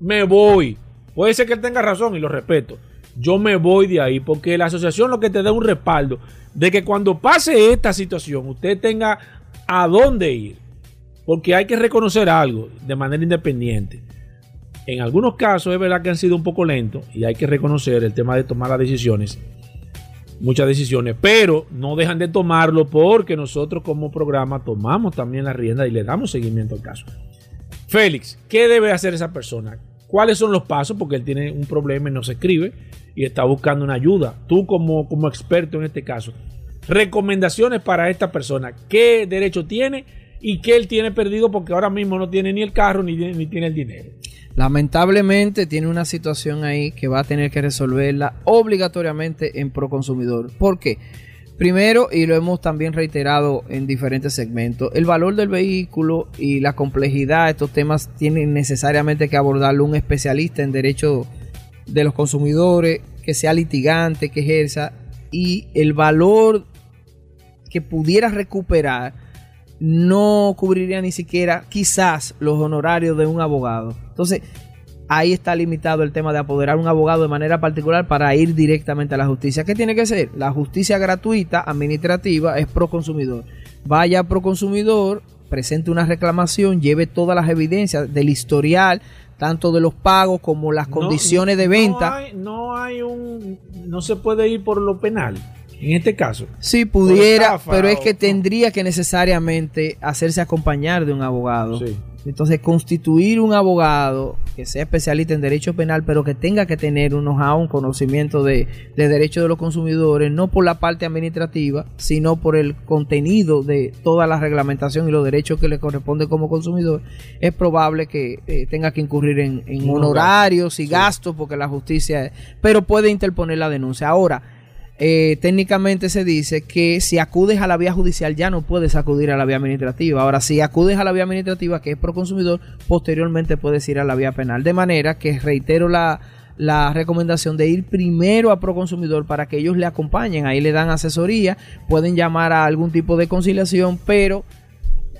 me voy. Puede ser que tenga razón y lo respeto. Yo me voy de ahí porque la asociación lo que te da un respaldo de que cuando pase esta situación usted tenga a dónde ir. Porque hay que reconocer algo de manera independiente. En algunos casos es verdad que han sido un poco lentos y hay que reconocer el tema de tomar las decisiones muchas decisiones, pero no dejan de tomarlo porque nosotros como programa tomamos también la rienda y le damos seguimiento al caso. Félix, ¿qué debe hacer esa persona? ¿Cuáles son los pasos? Porque él tiene un problema y no se escribe y está buscando una ayuda. Tú como, como experto en este caso, recomendaciones para esta persona. ¿Qué derecho tiene y qué él tiene perdido porque ahora mismo no tiene ni el carro ni, ni tiene el dinero? Lamentablemente tiene una situación ahí que va a tener que resolverla obligatoriamente en Proconsumidor. ¿Por qué? Primero, y lo hemos también reiterado en diferentes segmentos, el valor del vehículo y la complejidad de estos temas tienen necesariamente que abordarlo un especialista en derecho de los consumidores, que sea litigante, que ejerza, y el valor que pudiera recuperar no cubriría ni siquiera quizás los honorarios de un abogado. Entonces, ahí está limitado el tema de apoderar a un abogado de manera particular para ir directamente a la justicia. ¿Qué tiene que ser? La justicia gratuita, administrativa, es pro consumidor. Vaya pro consumidor, presente una reclamación, lleve todas las evidencias del historial, tanto de los pagos como las condiciones de venta. No hay, no hay un. No se puede ir por lo penal. En este caso. Sí, pudiera, pero es que tendría que necesariamente hacerse acompañar de un abogado. Sí. Entonces, constituir un abogado que sea especialista en derecho penal, pero que tenga que tener unos a un conocimiento de, de derechos de los consumidores, no por la parte administrativa, sino por el contenido de toda la reglamentación y los derechos que le corresponde como consumidor, es probable que eh, tenga que incurrir en, honorarios y gastos, porque la justicia, pero puede interponer la denuncia. Ahora, eh, técnicamente se dice que si acudes a la vía judicial ya no puedes acudir a la vía administrativa. Ahora, si acudes a la vía administrativa, que es pro consumidor, posteriormente puedes ir a la vía penal. De manera que reitero la, la recomendación de ir primero a pro consumidor para que ellos le acompañen. Ahí le dan asesoría, pueden llamar a algún tipo de conciliación, pero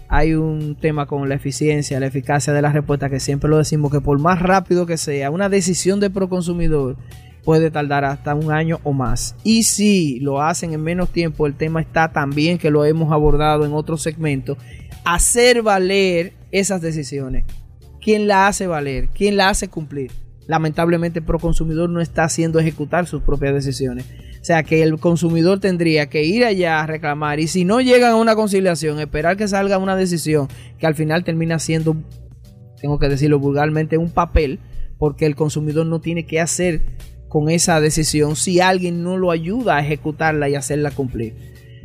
hay un tema con la eficiencia, la eficacia de la respuesta, que siempre lo decimos que por más rápido que sea, una decisión de pro consumidor puede tardar hasta un año o más. Y si lo hacen en menos tiempo, el tema está también que lo hemos abordado en otro segmento, hacer valer esas decisiones. ¿Quién la hace valer? ¿Quién la hace cumplir? Lamentablemente el consumidor no está haciendo ejecutar sus propias decisiones. O sea que el consumidor tendría que ir allá a reclamar y si no llegan a una conciliación, esperar que salga una decisión que al final termina siendo, tengo que decirlo vulgarmente, un papel, porque el consumidor no tiene que hacer con esa decisión si alguien no lo ayuda a ejecutarla y hacerla cumplir.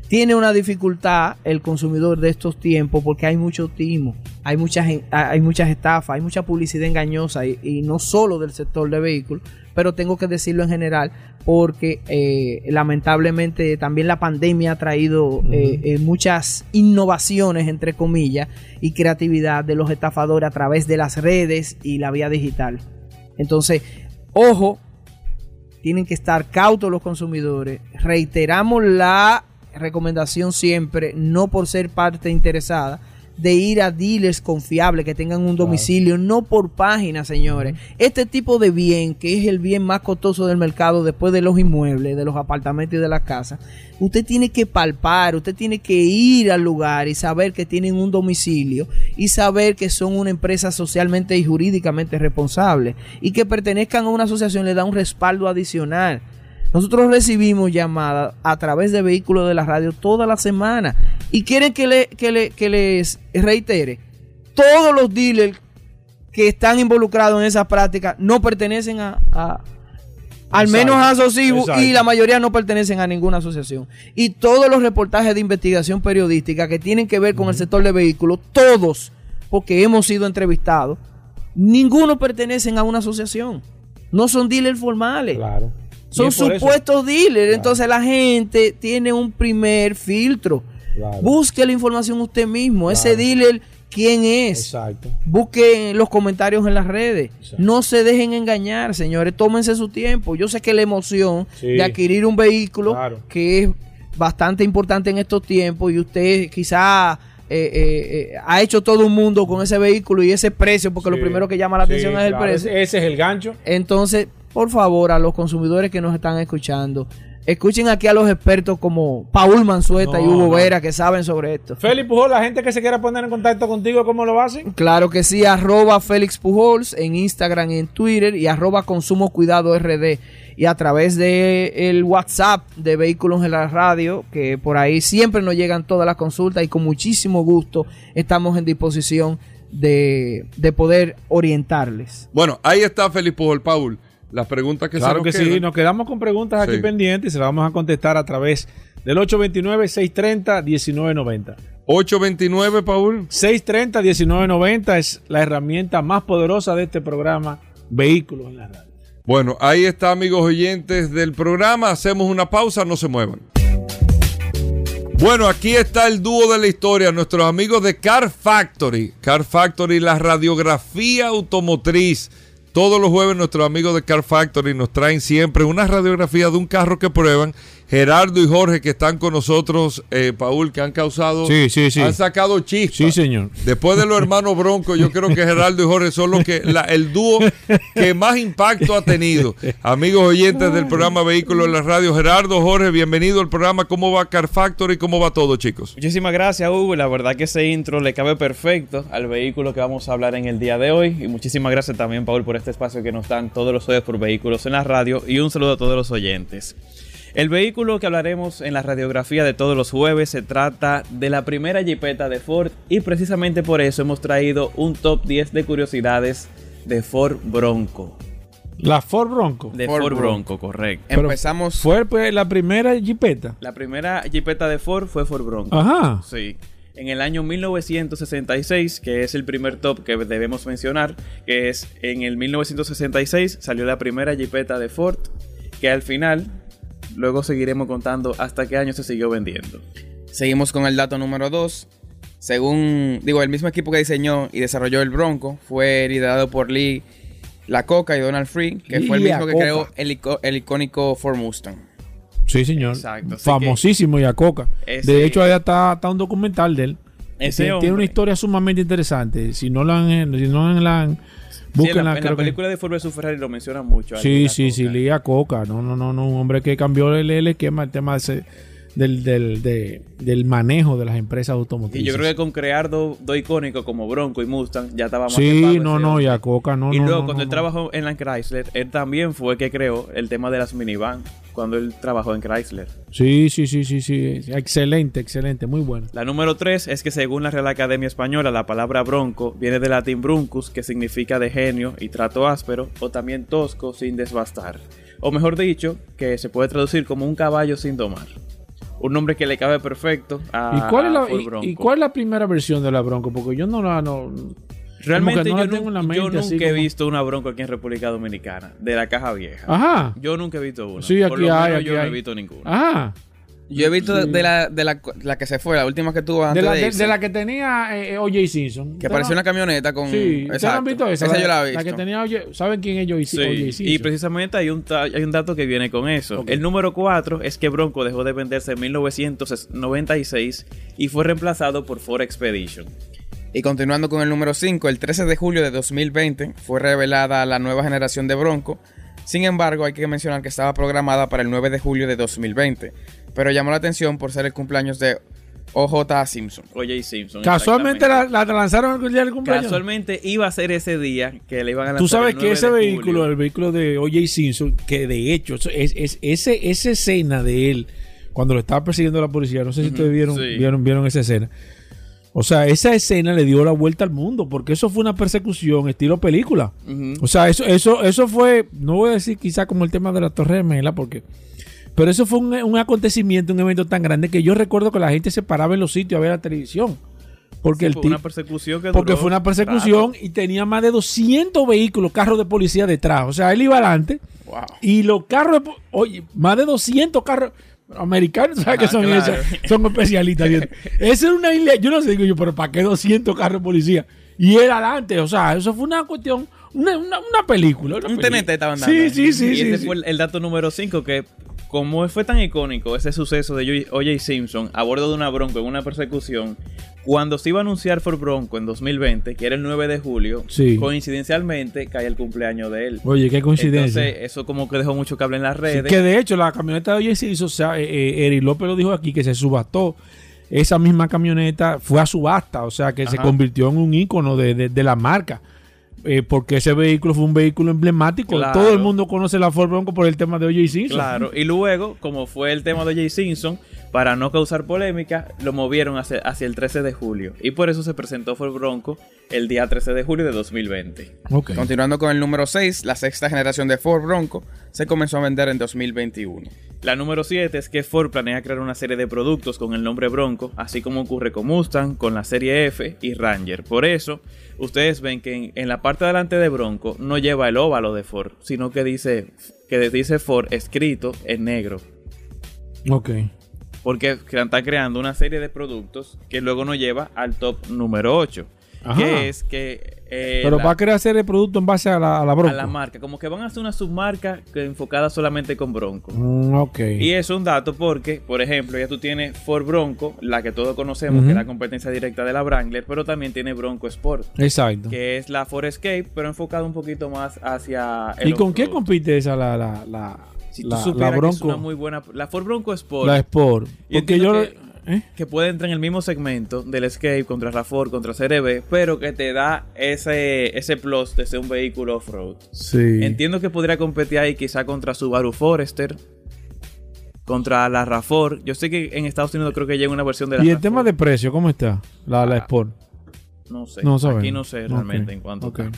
Tiene una dificultad el consumidor de estos tiempos porque hay mucho timo, hay muchas, hay muchas estafas, hay mucha publicidad engañosa y, no solo del sector de vehículos, pero tengo que decirlo en general porque eh, lamentablemente también la pandemia ha traído eh, eh, muchas innovaciones, entre comillas, y creatividad de los estafadores a través de las redes y la vía digital. Entonces, ojo tienen que estar cautos los consumidores. Reiteramos la recomendación siempre, no por ser parte interesada, de ir a dealers confiables que tengan un domicilio, no por página, señores. Este tipo de bien, que es el bien más costoso del mercado después de los inmuebles, de los apartamentos y de las casas, usted tiene que palpar, usted tiene que ir al lugar y saber que tienen un domicilio y saber que son una empresa socialmente y jurídicamente responsable y que pertenezcan a una asociación le da un respaldo adicional. Nosotros recibimos llamadas a través de vehículos de la radio toda la semana y quieren que, le, que, les reitere. Todos los dealers que están involucrados en esa práctica no pertenecen a, al menos a Asocibu y la mayoría no pertenecen a ninguna asociación. Y todos los reportajes de investigación periodística que tienen que ver con el sector de vehículos, todos, porque hemos sido entrevistados, ninguno pertenecen a una asociación. No son dealers formales. Claro. Son supuestos dealers. Entonces la gente tiene un primer filtro. Busque la información usted mismo. Ese dealer, ¿quién es? Exacto. Busque los comentarios en las redes. No se dejen engañar, señores. Tómense su tiempo. Yo sé que la emoción de adquirir un vehículo, que es bastante importante en estos tiempos, y usted quizá eh, eh, eh, ha hecho todo un mundo con ese vehículo y ese precio, porque lo primero que llama la atención es el precio. Ese es el gancho. Entonces, por favor, a los consumidores que nos están escuchando, escuchen aquí a los expertos como Paul Manzueta y Hugo Vera que saben sobre esto. Félix Pujols, la gente que se quiera poner en contacto contigo, ¿cómo lo hacen? Claro que sí, arroba Félix Pujols en Instagram y en Twitter y arroba Consumo Cuidado RD y a través de el WhatsApp de Vehículos en la Radio, que por ahí siempre nos llegan todas las consultas y con muchísimo gusto estamos en disposición de, poder orientarles. Bueno, ahí está Félix Pujol, Paul las preguntas que claro que sí, nos quedamos con preguntas aquí pendientes y se las vamos a contestar a través del 829-630-1990. 829, Paul. 630-1990 es la herramienta más poderosa de este programa, Vehículos en la Radio. Bueno, ahí está, amigos oyentes del programa. Hacemos una pausa, no se muevan. Bueno, aquí está el dúo de la historia, nuestros amigos de Car Factory. Car Factory, la radiografía automotriz todos los jueves nuestros amigos de Car Factory nos traen siempre una radiografía de un carro que prueban Gerardo y Jorge que están con nosotros, eh, Paul, que han causado, sí, sí, sí. han sacado chispas. Sí, señor. Después de los hermanos Bronco, yo creo que Gerardo y Jorge son los que el dúo que más impacto ha tenido. Amigos oyentes del programa Vehículos en la Radio, Gerardo, Jorge, bienvenido al programa. ¿Cómo va Car Factory? ¿Cómo va todo, chicos? Muchísimas gracias, Hugo. La verdad que ese intro le cabe perfecto al vehículo que vamos a hablar en el día de hoy. Y muchísimas gracias también, Paul, por este espacio que nos dan todos los oyentes por Vehículos en la Radio. Y un saludo a todos los oyentes. El vehículo que hablaremos en la radiografía de todos los jueves se trata de la primera Jeepeta de Ford y precisamente por eso hemos traído un top 10 de curiosidades de Ford Bronco. La Ford Bronco. De Ford, Bronco, correcto. Empezamos. ¿Fue pues, la primera Jeepeta? La primera Jeepeta de Ford fue Ford Bronco. Ajá. Sí. En el año 1966, que es el primer top que debemos mencionar, que es en el 1966 salió la primera Jeepeta de Ford, que al final Luego seguiremos contando hasta qué año se siguió vendiendo. Seguimos con el dato número 2. Según, digo, el mismo equipo que diseñó y desarrolló el Bronco fue liderado por Lee La Coca y Donald Free, que fue el mismo que creó el, icónico Ford Mustang. Sí, señor. Exacto. Famosísimo Coca. De hecho, ahí está, está, un documental de él. tiene una historia sumamente interesante. Si no la han, si no la han en la, película de Ford vs Ferrari lo mencionan mucho. Sí, sí, sí, Lía Coca. No, no, no, no. Un hombre que cambió el, el esquema, el tema del, del, del, manejo de las empresas automotrices. Y yo creo que con crear dos icónicos como Bronco y Mustang ya estábamos. Sí, no, no, ya Coca, no. Y luego cuando él trabajó en la Chrysler, él también fue que creó el tema de las minivan cuando él trabajó en Chrysler. Sí, sí, sí, sí, sí. Excelente, excelente, muy bueno. La número tres es que según la Real Academia Española, la palabra bronco viene del latín bruncus, que significa de genio y trato áspero, o también tosco sin desbastar. O mejor dicho, que se puede traducir como un caballo sin domar. Un nombre que le cabe perfecto a, ¿Y cuál, es la, ¿y, cuál es la primera versión de la Bronco? Porque yo no la... No, Realmente yo, nunca he visto una Bronco aquí en República Dominicana, de la caja vieja. Ajá. Yo nunca he visto una. Sí, aquí Por lo hay, menos yo no he visto ninguna. Ajá. Yo he visto de, la, de la, la, que se fue, la última que tuvo antes de la, de, de, la que tenía eh, O.J. Simpson. Que parecía una camioneta con... Sí, ¿ustedes han visto esa? Esa yo la he visto. La que tenía O.J. ¿Saben quién es O.J. Simpson? Y precisamente hay un, hay un dato que viene con eso. El número 4 es que Bronco dejó de venderse en 1996 y fue reemplazado por Ford Expedition. Y continuando con el número 5, el 13 de julio de 2020 fue revelada la nueva generación de Bronco. Sin embargo, hay que mencionar que estaba programada para el 9 de julio de 2020, pero llamó la atención por ser el cumpleaños de OJ Simpson. OJ Simpson. Casualmente la, lanzaron el día del cumpleaños. Casualmente iba a ser ese día que le iban a lanzar. Tú sabes que ese vehículo, el vehículo de OJ Simpson, que de hecho, es, es, ese, esa escena de él, cuando lo estaba persiguiendo la policía, no sé si ustedes vieron, vieron, vieron esa escena o sea, esa escena le dio la vuelta al mundo, porque eso fue una persecución estilo película. O sea, eso, eso, eso fue, no voy a decir quizá como el tema de la Torre de Mela, porque, pero eso fue un, acontecimiento, un evento tan grande que yo recuerdo que la gente se paraba en los sitios a ver la televisión. Porque el fue una persecución que Porque fue una persecución y tenía más de 200 vehículos, carros de policía detrás. O sea, él iba adelante. Y los carros, oye, más de 200 carros americanos, ¿sabes qué son Son especialistas. Esa era una isla, yo no sé, digo yo, pero ¿para qué 200 carros de policía? Y era adelante, o sea, eso fue una cuestión, una, una, película. un tenente estaban dando. Sí, sí, sí. Y ese fue el, dato número 5 que como fue tan icónico ese suceso de O.J. Simpson a bordo de una Bronco en una persecución, cuando se iba a anunciar Ford Bronco en 2020, que era el 9 de julio, coincidencialmente cae el cumpleaños de él. Oye, qué coincidencia. Entonces, eso como que dejó mucho cable en las redes. que de hecho, la camioneta de O.J. Simpson, o sea, eh, eh López lo dijo aquí, que se subastó. Esa misma camioneta fue a subasta, o sea, que se convirtió en un ícono de la marca. Eh, porque ese vehículo fue un vehículo emblemático. Todo el mundo conoce la Ford Bronco por el tema de O.J. Simpson. Claro, y luego, como fue el tema de O.J. Simpson, para no causar polémica, lo movieron hacia, hacia, el 13 de julio. Y por eso se presentó Ford Bronco el día 13 de julio de 2020. Continuando con el número 6, la sexta generación de Ford Bronco se comenzó a vender en 2021. La número 7 es que Ford planea crear una serie de productos con el nombre Bronco, así como ocurre con Mustang, con la serie F y Ranger. Por eso, ustedes ven que en, la parte delante de Bronco no lleva el óvalo de Ford, sino que dice, que dice Ford escrito en negro. Ok. Porque están creando una serie de productos que luego nos lleva al top número 8. Que es que Eh, Pero va a querer hacer el producto en base a la, a la Bronco. A la marca. Como que van a hacer una submarca que enfocada solamente con Bronco. Mm, ok. Y es un dato porque, por ejemplo, ya tú tienes Ford Bronco, la que todos conocemos, que es la competencia directa de la Wrangler, pero también tiene Bronco Sport. Exacto. Que es la Ford Escape, pero enfocada un poquito más hacia. ¿Y con qué compite esa la, la, la, si tú la, Bronco? Que es una muy buena. La Ford Bronco Sport. La Sport. Porque yo. ¿Eh? que puede entrar en el mismo segmento del Escape contra RAV4, contra CRB, pero que te da ese, ese plus de ser un vehículo off-road. Sí. Entiendo que podría competir ahí quizá contra Subaru Forester, contra la RAV4. Yo sé que en Estados Unidos creo que llega una versión de la ¿Y el tema de precio, cómo está? La, la ah, Sport. No sé. No Aquí no sé realmente en cuanto okay.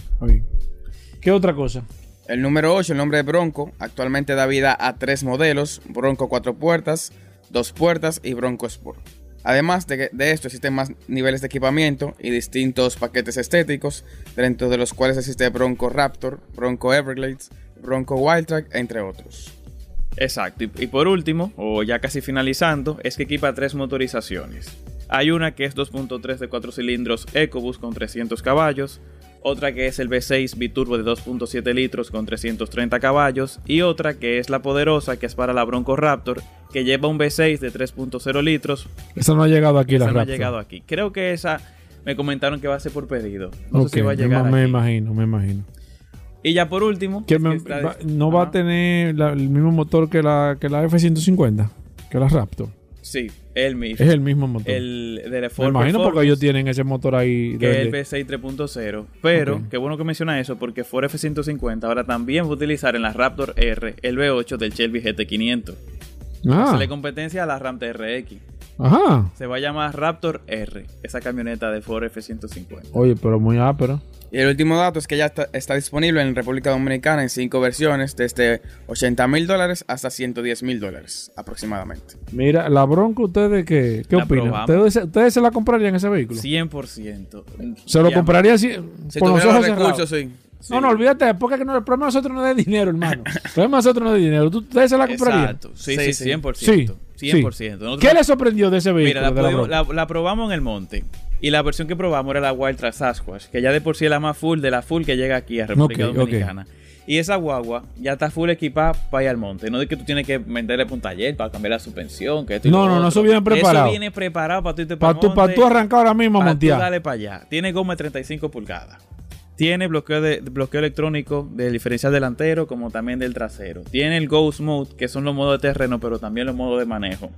¿Qué otra cosa? El número 8, el nombre de Bronco, actualmente da vida a tres modelos, Bronco cuatro puertas, dos puertas y Bronco Sport. Además de, de, esto existen más niveles de equipamiento y distintos paquetes estéticos, dentro de los cuales existe Bronco Raptor, Bronco Everglades, Bronco Wildtrak, entre otros. Exacto, y, por último, o ya casi finalizando, es que equipa tres motorizaciones. Hay una que es 2.3 de 4 cilindros EcoBoost con 300 caballos, otra que es el V6 biturbo de 2.7 litros con 330 caballos y otra que es la poderosa que es para la Bronco Raptor que lleva un V6 de 3.0 litros. Esa no ha llegado aquí esa la no Raptor. ha llegado aquí. Creo que esa me comentaron que va a ser por pedido. No sé si va a llegar. Me, imagino, me imagino. Y ya por último, no va a tener el mismo motor que la, que la F150, que la Raptor. Sí, el mismo. Es el mismo motor. El de Me imagino porque ellos tienen ese motor ahí. Que es el V6 3.0. Pero, qué bueno que menciona eso, porque Ford F-150 ahora también va a utilizar en la Raptor R el V8 del Shelby GT500. Ah. le competencia a la Ram TRX. Ajá. Se va a llamar Raptor R, esa camioneta de Ford F-150. Oye, pero muy ápero. Y el último dato es que ya está, disponible en República Dominicana en cinco versiones, desde 80 mil dólares hasta 110 mil dólares aproximadamente. Mira, la Bronco, ¿ustedes qué, qué opinan? ¿Ustedes, se la comprarían ese vehículo? 100%. ¿Se lo compraría si, si por nosotros recursos, sí. No, no, olvídate, porque no, el problema de nosotros no es de dinero, hermano. El problema de nosotros no es de dinero. ¿Ustedes se la comprarían? Exacto. Sí, sí, 100%. Sí. 100%. ¿Qué le sorprendió de ese vehículo? Mira, la, probamos en el monte. Y la versión que probamos era la Wild Sasquatch, que ya de por sí es la más full de la full que llega aquí a República Dominicana. Y esa guagua ya está full equipada para ir al monte. No de que tú tienes que venderle un taller para cambiar la suspensión. Que no, no, no, eso viene preparado. Eso viene preparado para tú irte para, para, para tú arrancar ahora mismo a montear. dale para allá. Tiene goma de 35 pulgadas. Tiene bloqueo, de, bloqueo electrónico del diferencial delantero como también del trasero. Tiene el Ghost Mode, que son los modos de terreno, pero también los modos de manejo.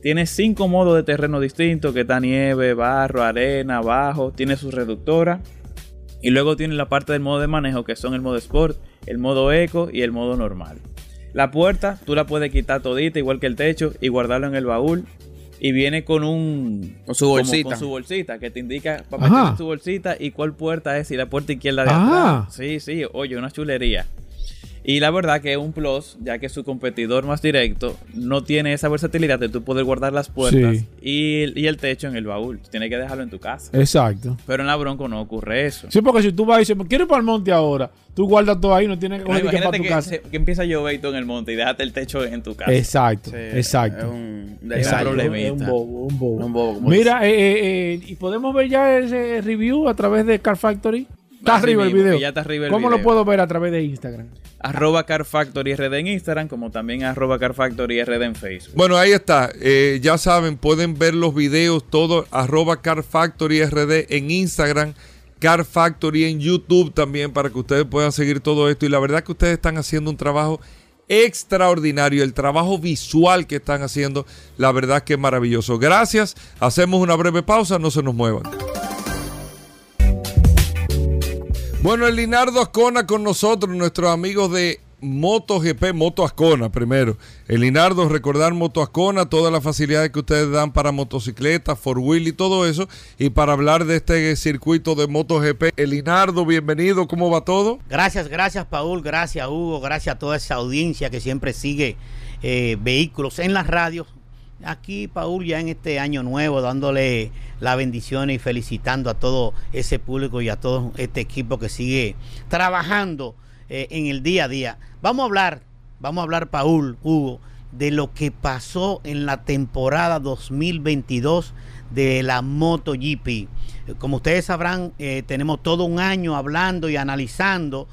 Tiene cinco modos de terreno distintos, que está nieve, barro, arena, bajo. Tiene su reductora. Y luego tiene la parte del modo de manejo, que son el modo Sport, el modo Eco y el modo normal. La puerta, tú la puedes quitar todita, igual que el techo, y guardarlo en el baúl y viene con un con su bolsita. con su bolsita que te indica para meter su bolsita y cuál puerta es y la puerta izquierda de atrás. Sí sí oye una chulería y la verdad que es un plus, ya que su competidor más directo no tiene esa versatilidad de tú poder guardar las puertas y, el techo en el baúl. Tienes que dejarlo en tu casa. Exacto. Pero en la Bronco no ocurre eso. Sí, porque si tú vas y dices, quiero ir para el monte ahora, tú guardas todo ahí, no tienes que coger para tu que, casa. que empieza a llover todo en el monte y déjate el techo en tu casa. Exacto, exacto. Es un, problemita. un bobo, un bobo. Un bobo Mira, eh, eh, eh, y podemos ver ya ese review a través de Car Factory. Está arriba el video. Ya está arriba el ¿Cómo lo puedo ver a través de Instagram? Arroba Factory RD en Instagram, como también arroba Factory RD en Facebook. Bueno, ahí está. Eh, ya saben, pueden ver los videos, todo, arroba Factory RD en Instagram. Car Factory en YouTube también para que ustedes puedan seguir todo esto. Y la verdad que ustedes están haciendo un trabajo extraordinario. El trabajo visual que están haciendo, la verdad que es maravilloso. Gracias. Hacemos una breve pausa, no se nos muevan. Bueno, el Linardo Ascona con nosotros, nuestros amigos de MotoGP, Moto Ascona primero. El Linardo, recordar Moto Ascona, todas las facilidades que ustedes dan para motocicletas, four wheel y todo eso. Y para hablar de este circuito de MotoGP, el Linardo, bienvenido, ¿cómo va todo? Gracias, gracias Paul, gracias Hugo, gracias a toda esa audiencia que siempre sigue eh, vehículos en las radios aquí, Paul, ya en este año nuevo, dándole la bendición y felicitando a todo ese público y a todo este equipo que sigue trabajando eh, en el día a día. Vamos a hablar, vamos a hablar, Paul, Hugo, de lo que pasó en la temporada 2022 de la MotoGP. como ustedes sabrán, tenemos todo un año hablando y analizando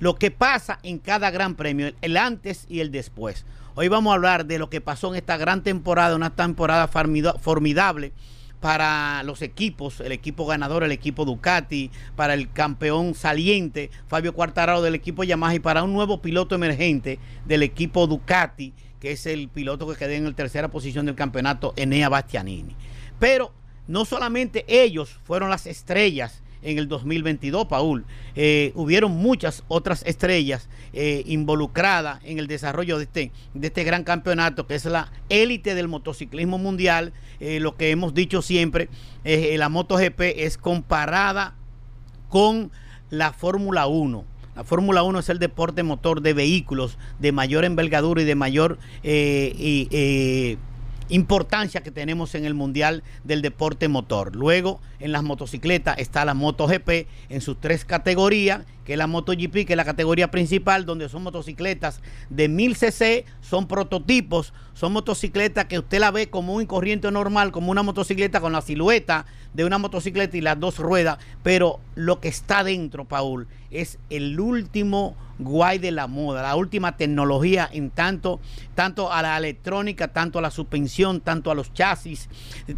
lo que pasa en cada gran premio, el antes y el después. Hoy vamos a hablar de lo que pasó en esta gran temporada, una temporada formidable para los equipos, el equipo ganador, el equipo Ducati, para el campeón saliente, Fabio Quartararo del equipo Yamaha y para un nuevo piloto emergente del equipo Ducati, que es el piloto que quedó en la tercera posición del campeonato, Enea Bastianini. Pero no solamente ellos fueron las estrellas en el 2022, Paul. Eh, hubieron muchas otras estrellas eh, involucradas en el desarrollo de este, de este gran campeonato, que es la élite del motociclismo mundial. Eh, lo que hemos dicho siempre, la MotoGP es comparada con la Fórmula 1. La Fórmula 1 es el deporte motor de vehículos de mayor envergadura y de mayor importancia que tenemos en el Mundial del Deporte Motor. Luego, en las motocicletas está la MotoGP en sus tres categorías, que la MotoGP, que es la categoría principal, donde son motocicletas de 1000 cc, son prototipos, son motocicletas que usted la ve como un corriente normal, como una motocicleta con la silueta de una motocicleta y las dos ruedas, pero lo que está dentro, Paul, es el último guay de la moda, la última tecnología en tanto, tanto a la electrónica, tanto a la suspensión, tanto a los chasis,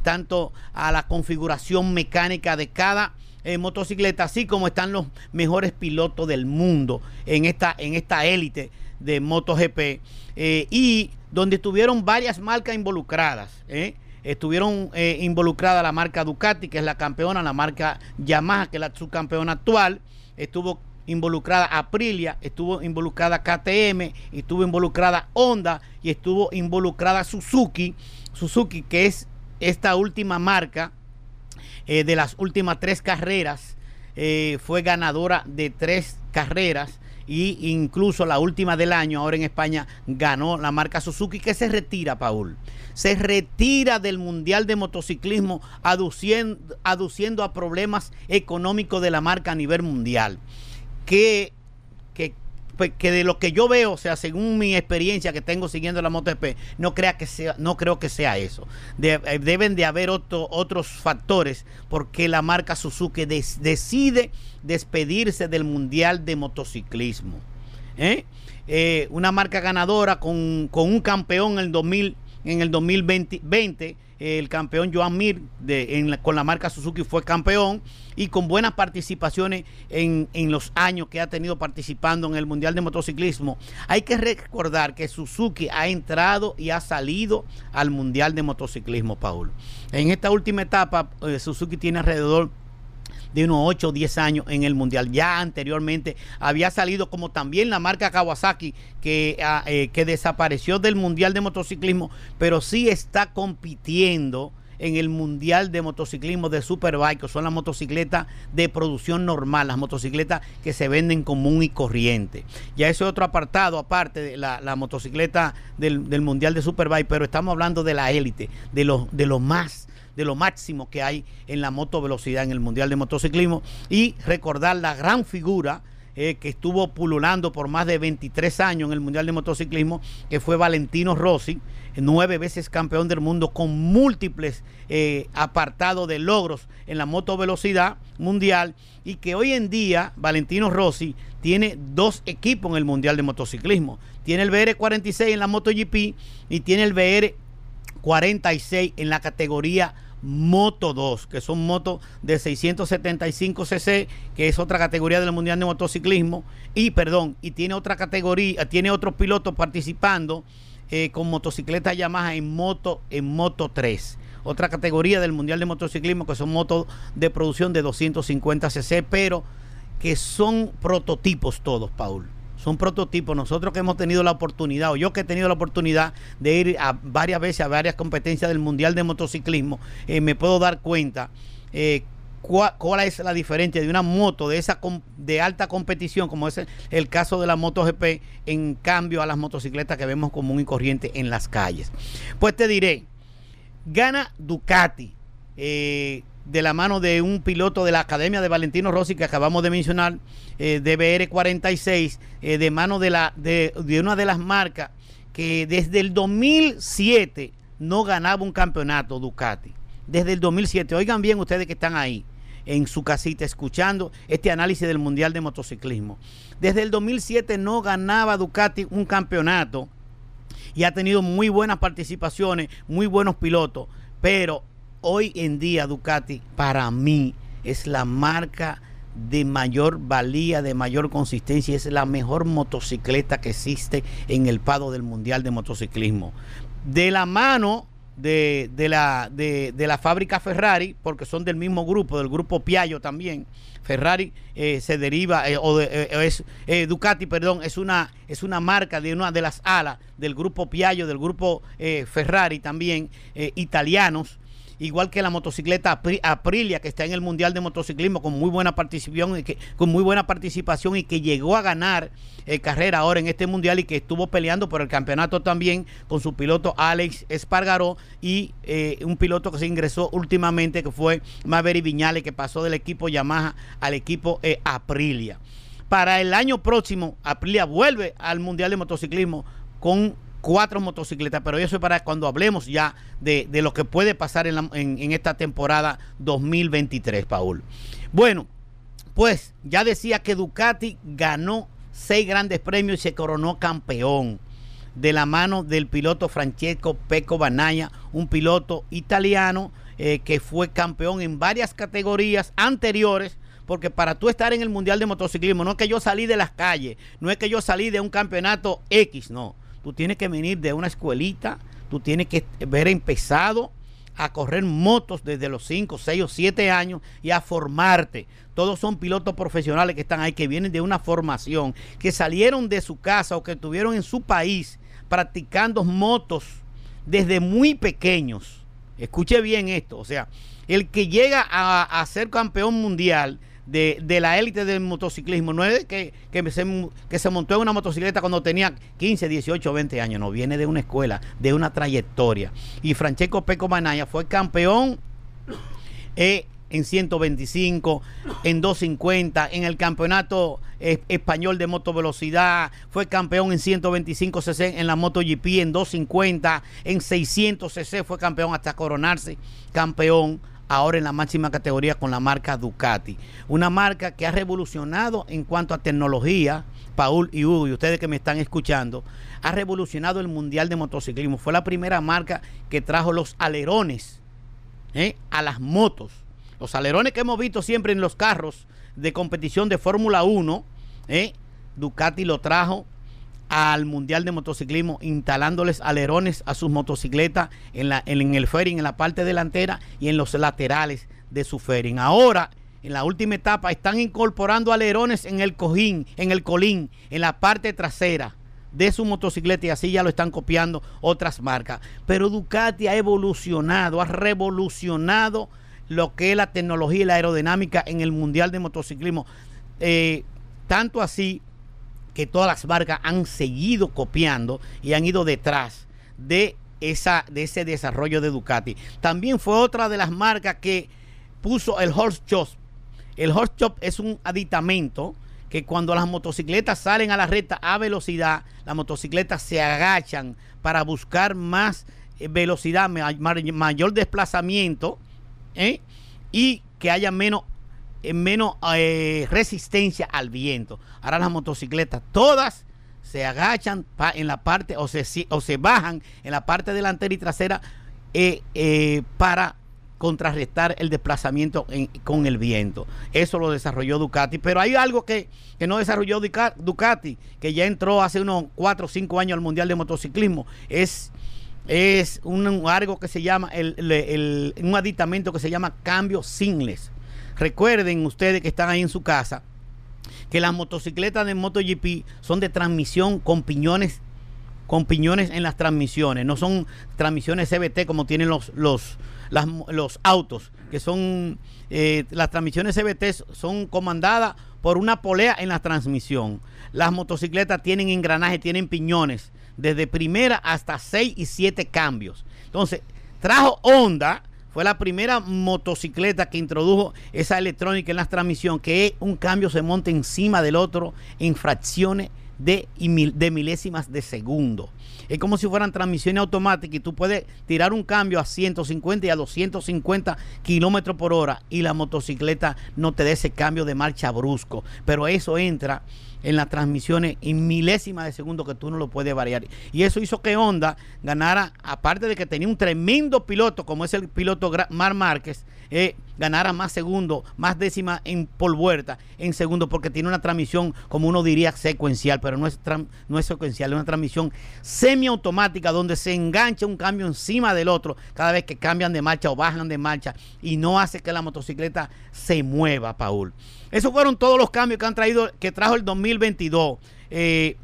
tanto a la configuración mecánica de cada eh, motocicleta, así como están los mejores pilotos del mundo en esta, en esta élite de MotoGP eh, y donde estuvieron varias marcas involucradas. Eh. Estuvieron involucradas la marca Ducati, que es la campeona, la marca Yamaha, que es la subcampeona actual. Estuvo involucrada Aprilia, estuvo involucrada KTM, estuvo involucrada Honda y estuvo involucrada Suzuki. Suzuki, que es esta última marca eh, de las últimas tres carreras, eh, fue ganadora de tres carreras y incluso la última del año, ahora en España, ganó la marca Suzuki, que se retira, Paul. Se retira del Mundial de Motociclismo aduciendo, aduciendo a problemas económicos de la marca a nivel mundial que, pues, que, de lo que yo veo, o sea, según mi experiencia que tengo siguiendo la MotoGP, no, crea que sea, no creo que sea eso. Eh, deben de haber otros factores porque la marca Suzuki decide despedirse del Mundial de Motociclismo. ¿eh? Eh, una marca ganadora con, con, un campeón en el, 2000, en el 2020 el campeón Joan Mir de, con la marca Suzuki fue campeón y con buenas participaciones en, en, los años que ha tenido participando en el Mundial de Motociclismo. Hay que recordar que Suzuki ha entrado y ha salido al Mundial de Motociclismo, Paul. En esta última etapa, eh, Suzuki tiene alrededor de unos 8 o 10 años en el Mundial. Ya anteriormente había salido como también la marca Kawasaki que, ah, eh, que desapareció del Mundial de Motociclismo, pero sí está compitiendo en el Mundial de Motociclismo de Superbike, que son las motocicletas de producción normal, las motocicletas que se venden común y corriente. Ya ese otro apartado, aparte de la, motocicleta del, del, Mundial de Superbike, pero estamos hablando de la élite, de lo, de lo más de lo máximo que hay en la moto velocidad en el Mundial de Motociclismo y recordar la gran figura eh, que estuvo pululando por más de 23 años en el Mundial de Motociclismo, que fue Valentino Rossi, nueve veces campeón del mundo con múltiples eh, apartados de logros en la moto velocidad mundial y que hoy en día Valentino Rossi tiene dos equipos en el Mundial de Motociclismo. Tiene el BR46 en la MotoGP y tiene el BR46 en la categoría Moto 2, que son motos de 675 cc, que es otra categoría del Mundial de Motociclismo, y perdón, y tiene otra categoría, tiene otros pilotos participando eh, con motocicleta Yamaha en moto, en moto 3. Otra categoría del Mundial de Motociclismo, que son motos de producción de 250 cc, pero que son prototipos todos, Paul son prototipos. Nosotros que hemos tenido la oportunidad, o yo que he tenido la oportunidad de ir a varias veces a varias competencias del Mundial de Motociclismo, eh, me puedo dar cuenta eh, cuál, es la diferencia de una moto de esa de alta competición, como es el, caso de la MotoGP, en cambio a las motocicletas que vemos común y corriente en las calles. Pues te diré, gana Ducati. Eh, de la mano de un piloto de la Academia de Valentino Rossi que acabamos de mencionar, eh, de BR46, eh, de mano de, la, de, de una de las marcas que desde el 2007 no ganaba un campeonato Ducati. desde el 2007, oigan bien ustedes que están ahí en su casita escuchando este análisis del Mundial de Motociclismo. Desde el 2007 no ganaba Ducati un campeonato y ha tenido muy buenas participaciones, muy buenos pilotos, pero hoy en día Ducati para mí es la marca de mayor valía, de mayor consistencia, es la mejor motocicleta que existe en el pado del Mundial de Motociclismo. De la mano de, la, de, la fábrica Ferrari, porque son del mismo grupo, del grupo Piaggio también. Ferrari eh, se deriva, eh, o eh, es Ducati, perdón, es una, es una marca de una de las alas del grupo Piaggio, del grupo Ferrari también, italianos igual que la motocicleta Aprilia que está en el Mundial de Motociclismo con muy buena participación y que, con muy buena participación y que llegó a ganar eh, carrera ahora en este Mundial y que estuvo peleando por el campeonato también con su piloto Alex Espargaró y eh, un piloto que se ingresó últimamente que fue Maverick Viñales que pasó del equipo Yamaha al equipo eh, Aprilia. Para el año próximo, Aprilia vuelve al Mundial de Motociclismo con cuatro motocicletas, pero eso es para cuando hablemos ya de, lo que puede pasar en, en, esta temporada 2023, Paul. Bueno, pues ya decía que Ducati ganó seis grandes premios y se coronó campeón de la mano del piloto Francesco Pecco Banaya, un piloto italiano eh, que fue campeón en varias categorías anteriores porque para tú estar en el Mundial de Motociclismo, no es que yo salí de las calles, no es que yo salí de un campeonato X, no. Tú tienes que venir de una escuelita, tú tienes que haber empezado a correr motos desde los 5, 6 o 7 años y a formarte. Todos son pilotos profesionales que están ahí, que vienen de una formación, que salieron de su casa o que estuvieron en su país practicando motos desde muy pequeños. Escuche bien esto, o sea, el que llega a, a ser campeón mundial de, la élite del motociclismo. No es que, que, se, que se montó en una motocicleta cuando tenía 15, 18, 20 años. No, viene de una escuela, de una trayectoria. Y Francesco Peco Manaya fue campeón eh, en 125, en 250, en el campeonato eh, español de motovelocidad, fue campeón en 125 cc en la MotoGP, en 250, en 600 cc fue campeón hasta coronarse campeón ahora en la máxima categoría con la marca Ducati. Una marca que ha revolucionado en cuanto a tecnología, Paul y Hugo, y ustedes que me están escuchando, ha revolucionado el mundial de motociclismo. Fue la primera marca que trajo los alerones ¿eh? a las motos. Los alerones que hemos visto siempre en los carros de competición de Fórmula 1, ¿eh? Ducati lo trajo al Mundial de Motociclismo instalándoles alerones a sus motocicletas en, la, en, el fairing, en la parte delantera y en los laterales de su fairing. Ahora, en la última etapa, están incorporando alerones en el cojín, en el colín, en la parte trasera de su motocicleta y así ya lo están copiando otras marcas. Pero Ducati ha evolucionado, ha revolucionado lo que es la tecnología y la aerodinámica en el Mundial de Motociclismo. Eh, tanto así que todas las marcas han seguido copiando y han ido detrás de, esa, de ese desarrollo de Ducati. También fue otra de las marcas que puso el Horse Chop. El Horse Chop es un aditamento que cuando las motocicletas salen a la recta a velocidad, las motocicletas se agachan para buscar más eh, velocidad, mayor desplazamiento ¿eh? y que haya menos menos eh, resistencia al viento. Ahora las motocicletas todas se agachan en la parte o se, o se bajan en la parte delantera y trasera eh, eh, para contrarrestar el desplazamiento con el viento. Eso lo desarrolló Ducati. Pero hay algo que, no desarrolló Ducati, que ya entró hace unos 4 o 5 años al Mundial de Motociclismo. Es, es un, algo que se llama, un aditamento que se llama cambio singles. Recuerden ustedes que están ahí en su casa que las motocicletas de MotoGP son de transmisión con piñones con piñones en las transmisiones, no son transmisiones CBT como tienen los los los autos, que son eh, las transmisiones CBT son comandadas por una polea en la transmisión. Las motocicletas tienen engranaje, tienen piñones desde primera hasta 6 y 7 cambios. Entonces, trajo Honda fue la primera motocicleta que introdujo esa electrónica en la transmisión, que un cambio se monta encima del otro en fracciones de, de milésimas de segundo. Es como si fueran transmisiones automáticas y tú puedes tirar un cambio a 150 y a 250 kilómetros por hora y la motocicleta no te dé ese cambio de marcha brusco. Pero eso entra en las transmisiones en milésimas de segundo que tú no lo puedes variar. Y eso hizo que Honda ganara, aparte de que tenía un tremendo piloto como es el piloto Mar Márquez, eh, ganara más segundos, más décimas en por vuelta en segundo, porque tiene una transmisión, como uno diría, secuencial, pero no es, no es secuencial, es una transmisión semiautomática donde se engancha un cambio encima del otro cada vez que cambian de marcha o bajan de marcha y no hace que la motocicleta se mueva, Paul. Esos fueron todos los cambios que han traído, que trajo el 2022. Eh,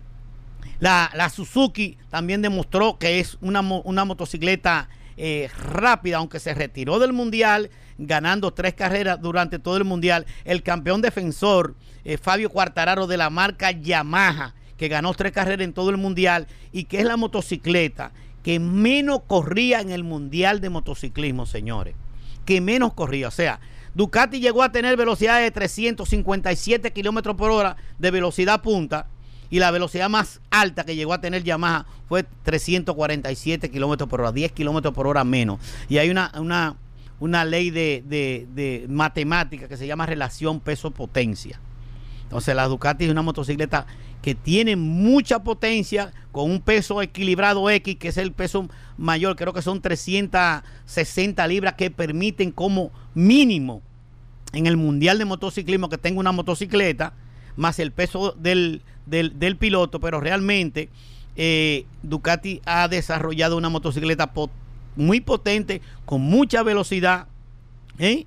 la, la, Suzuki también demostró que es una, una motocicleta eh, rápida, aunque se retiró del mundial ganando tres carreras durante todo el mundial. El campeón defensor, eh, Fabio Cuartararo de la marca Yamaha, que ganó tres carreras en todo el mundial y que es la motocicleta que menos corría en el mundial de motociclismo, señores. Que menos corría. O sea, Ducati llegó a tener velocidad de 357 kilómetros por hora de velocidad punta. Y la velocidad más alta que llegó a tener Yamaha fue 347 kilómetros por hora, 10 kilómetros por hora menos. Y hay una, una una ley de, matemática que se llama relación peso-potencia. Entonces la Ducati es una motocicleta que tiene mucha potencia con un peso equilibrado X, que es el peso mayor, creo que son 360 libras que permiten como mínimo en el Mundial de Motociclismo que tenga una motocicleta, más el peso del, piloto, pero realmente eh, Ducati ha desarrollado una motocicleta potente muy potente, con mucha velocidad, ¿eh?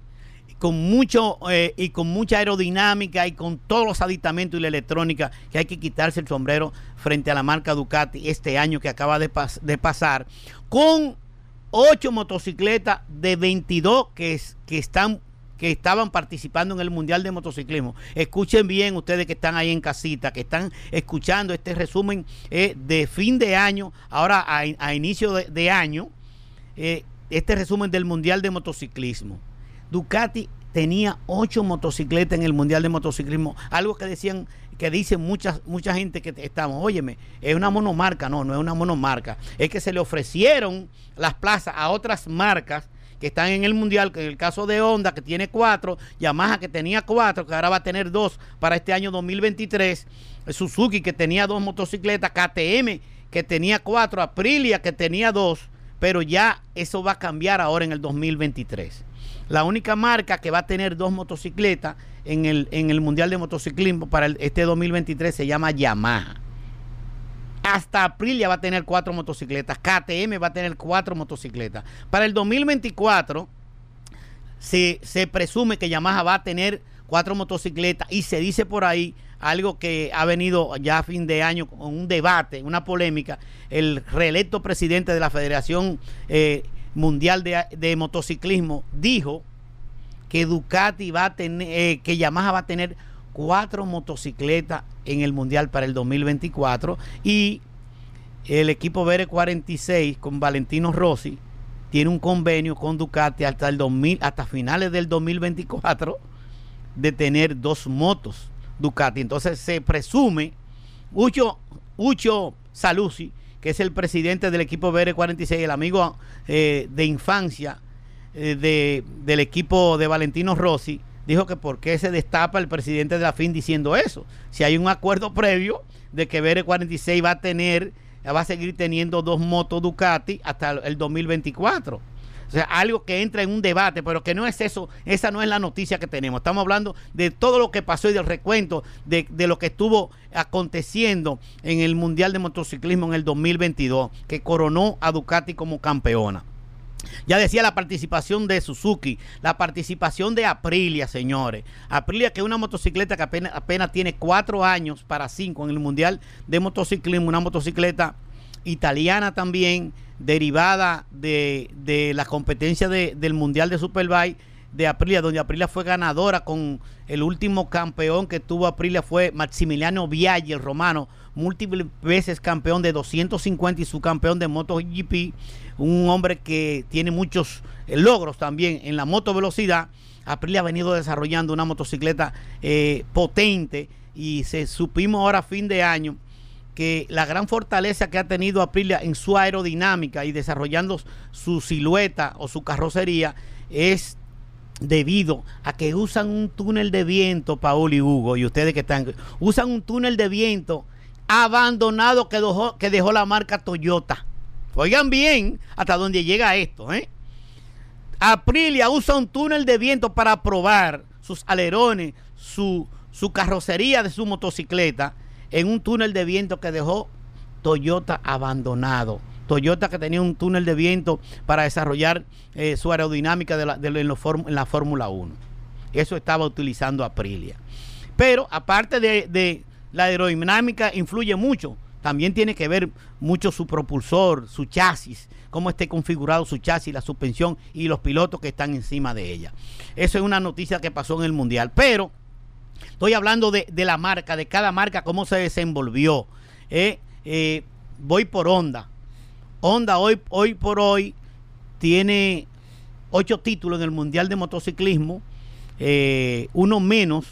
con mucho eh, y con mucha aerodinámica y con todos los aditamentos y la electrónica que hay que quitarse el sombrero frente a la marca Ducati este año que acaba de, pasar, con ocho motocicletas de 22 que, que están que estaban participando en el Mundial de Motociclismo. Escuchen bien ustedes que están ahí en casita, que están escuchando este resumen eh, de fin de año, ahora a, inicio de año, eh, este resumen del Mundial de Motociclismo. Ducati tenía ocho motocicletas en el Mundial de Motociclismo, algo que decían, que dicen mucha, mucha gente que estamos, óyeme, es una monomarca, no, no es una monomarca, es que se le ofrecieron las plazas a otras marcas que están en el Mundial, que en el caso de Honda, que tiene cuatro, Yamaha, que tenía cuatro, que ahora va a tener dos para este año 2023, Suzuki, que tenía dos motocicletas, KTM, que tenía cuatro, Aprilia, que tenía dos, pero ya eso va a cambiar ahora en el 2023. La única marca que va a tener dos motocicletas en el, en el Mundial de Motociclismo para este 2023 se llama Yamaha. Hasta Aprilia va a tener cuatro motocicletas. KTM va a tener cuatro motocicletas. Para el 2024 se, se presume que Yamaha va a tener cuatro motocicletas y se dice por ahí algo que ha venido ya a fin de año con un debate, una polémica, el reelecto presidente de la Federación eh, Mundial de, Motociclismo dijo que Ducati va a tener, eh, que Yamaha va a tener cuatro motocicletas en el Mundial para el 2024 y el equipo BR46 con Valentino Rossi tiene un convenio con Ducati hasta el 2000, hasta finales del 2024 de tener dos motos Ducati. Entonces se presume, Ucho, Ucho Saluzzi, que es el presidente del equipo BR46, el amigo eh, de infancia eh, de, del equipo de Valentino Rossi, dijo que por qué se destapa el presidente de la FIN diciendo eso. Si hay un acuerdo previo de que BR46 va a tener, va a seguir teniendo dos motos Ducati hasta el 2024. O sea, algo que entra en un debate, pero que no es eso, esa no es la noticia que tenemos. Estamos hablando de todo lo que pasó y del recuento de, lo que estuvo aconteciendo en el Mundial de Motociclismo en el 2022, que coronó a Ducati como campeona. Ya decía la participación de Suzuki, la participación de Aprilia, señores. Aprilia, que es una motocicleta que apenas, apenas tiene cuatro años para cinco en el Mundial de Motociclismo, una motocicleta italiana también, derivada de, de la competencia del Mundial de Superbike de Aprilia, donde Aprilia fue ganadora con el último campeón que tuvo Aprilia fue Maximiliano Viaggi, el romano, múltiples veces campeón de 250 y su campeón de MotoGP, un hombre que tiene muchos eh, logros también en la moto velocidad. Aprilia ha venido desarrollando una motocicleta eh, potente y se supimos ahora fin de año que la gran fortaleza que ha tenido Aprilia en su aerodinámica y desarrollando su silueta o su carrocería es debido a que usan un túnel de viento, Paul y Hugo, y ustedes que están, usan un túnel de viento abandonado que dejó, que dejó la marca Toyota. Oigan bien hasta dónde llega esto. ¿eh? Aprilia usa un túnel de viento para probar sus alerones, su, su carrocería de su motocicleta en un túnel de viento que dejó Toyota abandonado. Toyota que tenía un túnel de viento para desarrollar eh, su aerodinámica de en, la Fórmula 1. Eso estaba utilizando Aprilia. Pero aparte de, la aerodinámica, influye mucho. También tiene que ver mucho su propulsor, su chasis, cómo esté configurado su chasis, la suspensión y los pilotos que están encima de ella. Eso es una noticia que pasó en el Mundial. Pero estoy hablando de, la marca, de cada marca, cómo se desenvolvió. Eh, eh, voy por onda. Honda hoy, hoy por hoy tiene ocho títulos en el Mundial de Motociclismo, eh, uno menos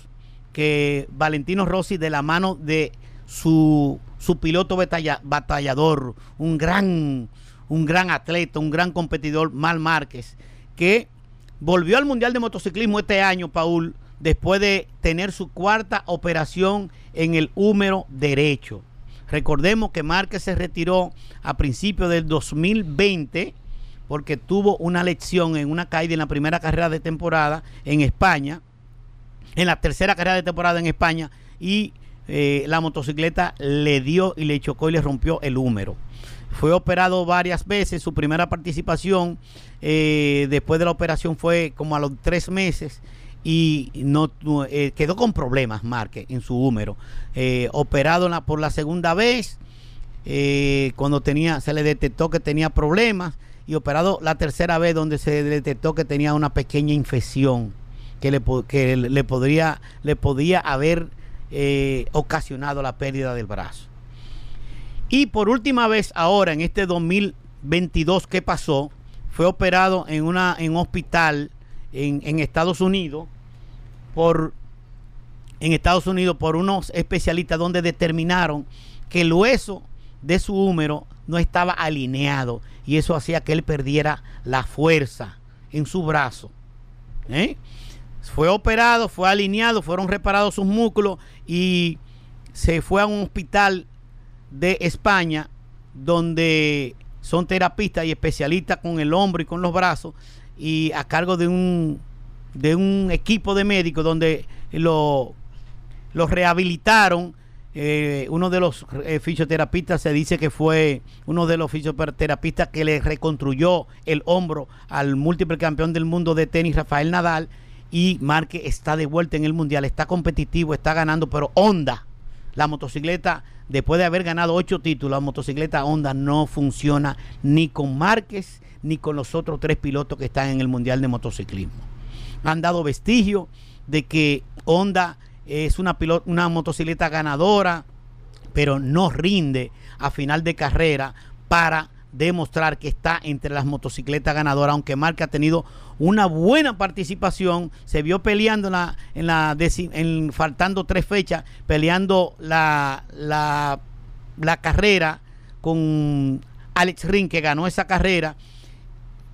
que Valentino Rossi de la mano de su, su piloto batallador, un gran, un gran atleta, un gran competidor, Mal Márquez, que volvió al Mundial de Motociclismo este año, Paul, después de tener su cuarta operación en el húmero derecho. Recordemos que Márquez se retiró a principios del 2020 porque tuvo una lección en una caída en la primera carrera de temporada en España, en la tercera carrera de temporada en España y eh, la motocicleta le dio y le chocó y le rompió el húmero. Fue operado varias veces, su primera participación eh, después de la operación fue como a los tres meses y no eh, quedó con problemas Márquez en su húmero. Eh, operado por la segunda vez, eh, cuando tenía, se le detectó que tenía problemas, y operado la tercera vez donde se detectó que tenía una pequeña infección que le, que le podría, le podía haber ocasionado la pérdida del brazo. Y por última vez ahora, en este 2022 que pasó, fue operado en, una, en un hospital en, Estados Unidos por en Estados Unidos por unos especialistas donde determinaron que el hueso de su húmero no estaba alineado y eso hacía que él perdiera la fuerza en su brazo. ¿eh? Fue operado, fue alineado, fueron reparados sus músculos y se fue a un hospital de España donde son terapistas y especialistas con el hombro y con los brazos y a cargo de un, de un equipo de médicos donde lo, rehabilitaron. Eh, uno de los eh, fisioterapistas se dice que fue uno de los fisioterapistas que le reconstruyó el hombro al múltiple campeón del mundo de tenis Rafael Nadal y Marque está de vuelta en el mundial, está competitivo, está ganando, pero Honda, la motocicleta, después de haber ganado ocho títulos, la motocicleta Honda no funciona ni con Márquez ni con los otros tres pilotos que están en el Mundial de Motociclismo. Han dado vestigio de que Honda es una, una motocicleta ganadora, pero no rinde a final de carrera para demostrar que está entre las motocicletas ganadoras, aunque Marca ha tenido una buena participación, se vio peleando en la, en la faltando tres fechas, peleando la, la, la carrera con Alex Ring, que ganó esa carrera,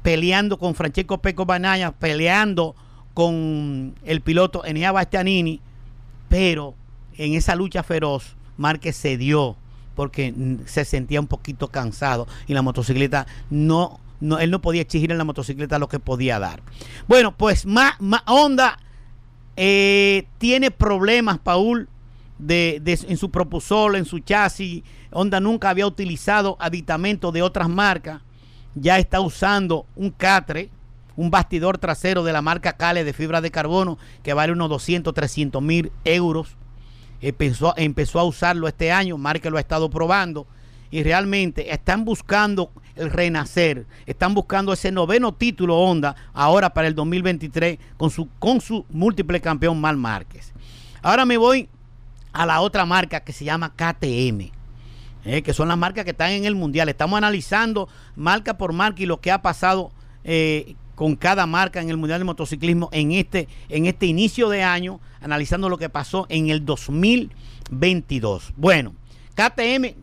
peleando con Francesco Peco Banaya, peleando con el piloto Enea Bastianini, pero en esa lucha feroz, Márquez cedió porque se sentía un poquito cansado y la motocicleta no, no él no podía exigir en la motocicleta lo que podía dar. Bueno, pues más, Honda eh, tiene problemas, Paul, de, en su propulsor, en su chasis. Honda nunca había utilizado aditamentos de otras marcas ya está usando un catre, un bastidor trasero de la marca Cale de fibra de carbono que vale unos 200, 300 mil euros. Empezó, empezó a usarlo este año, Marque lo ha estado probando y realmente están buscando el renacer, están buscando ese noveno título Honda ahora para el 2023 con su, con su múltiple campeón Mal Márquez. Ahora me voy a la otra marca que se llama KTM. Eh, que son las marcas que están en el mundial. Estamos analizando marca por marca y lo que ha pasado eh, con cada marca en el mundial de motociclismo en este, en este inicio de año, analizando lo que pasó en el 2022. Bueno, KTM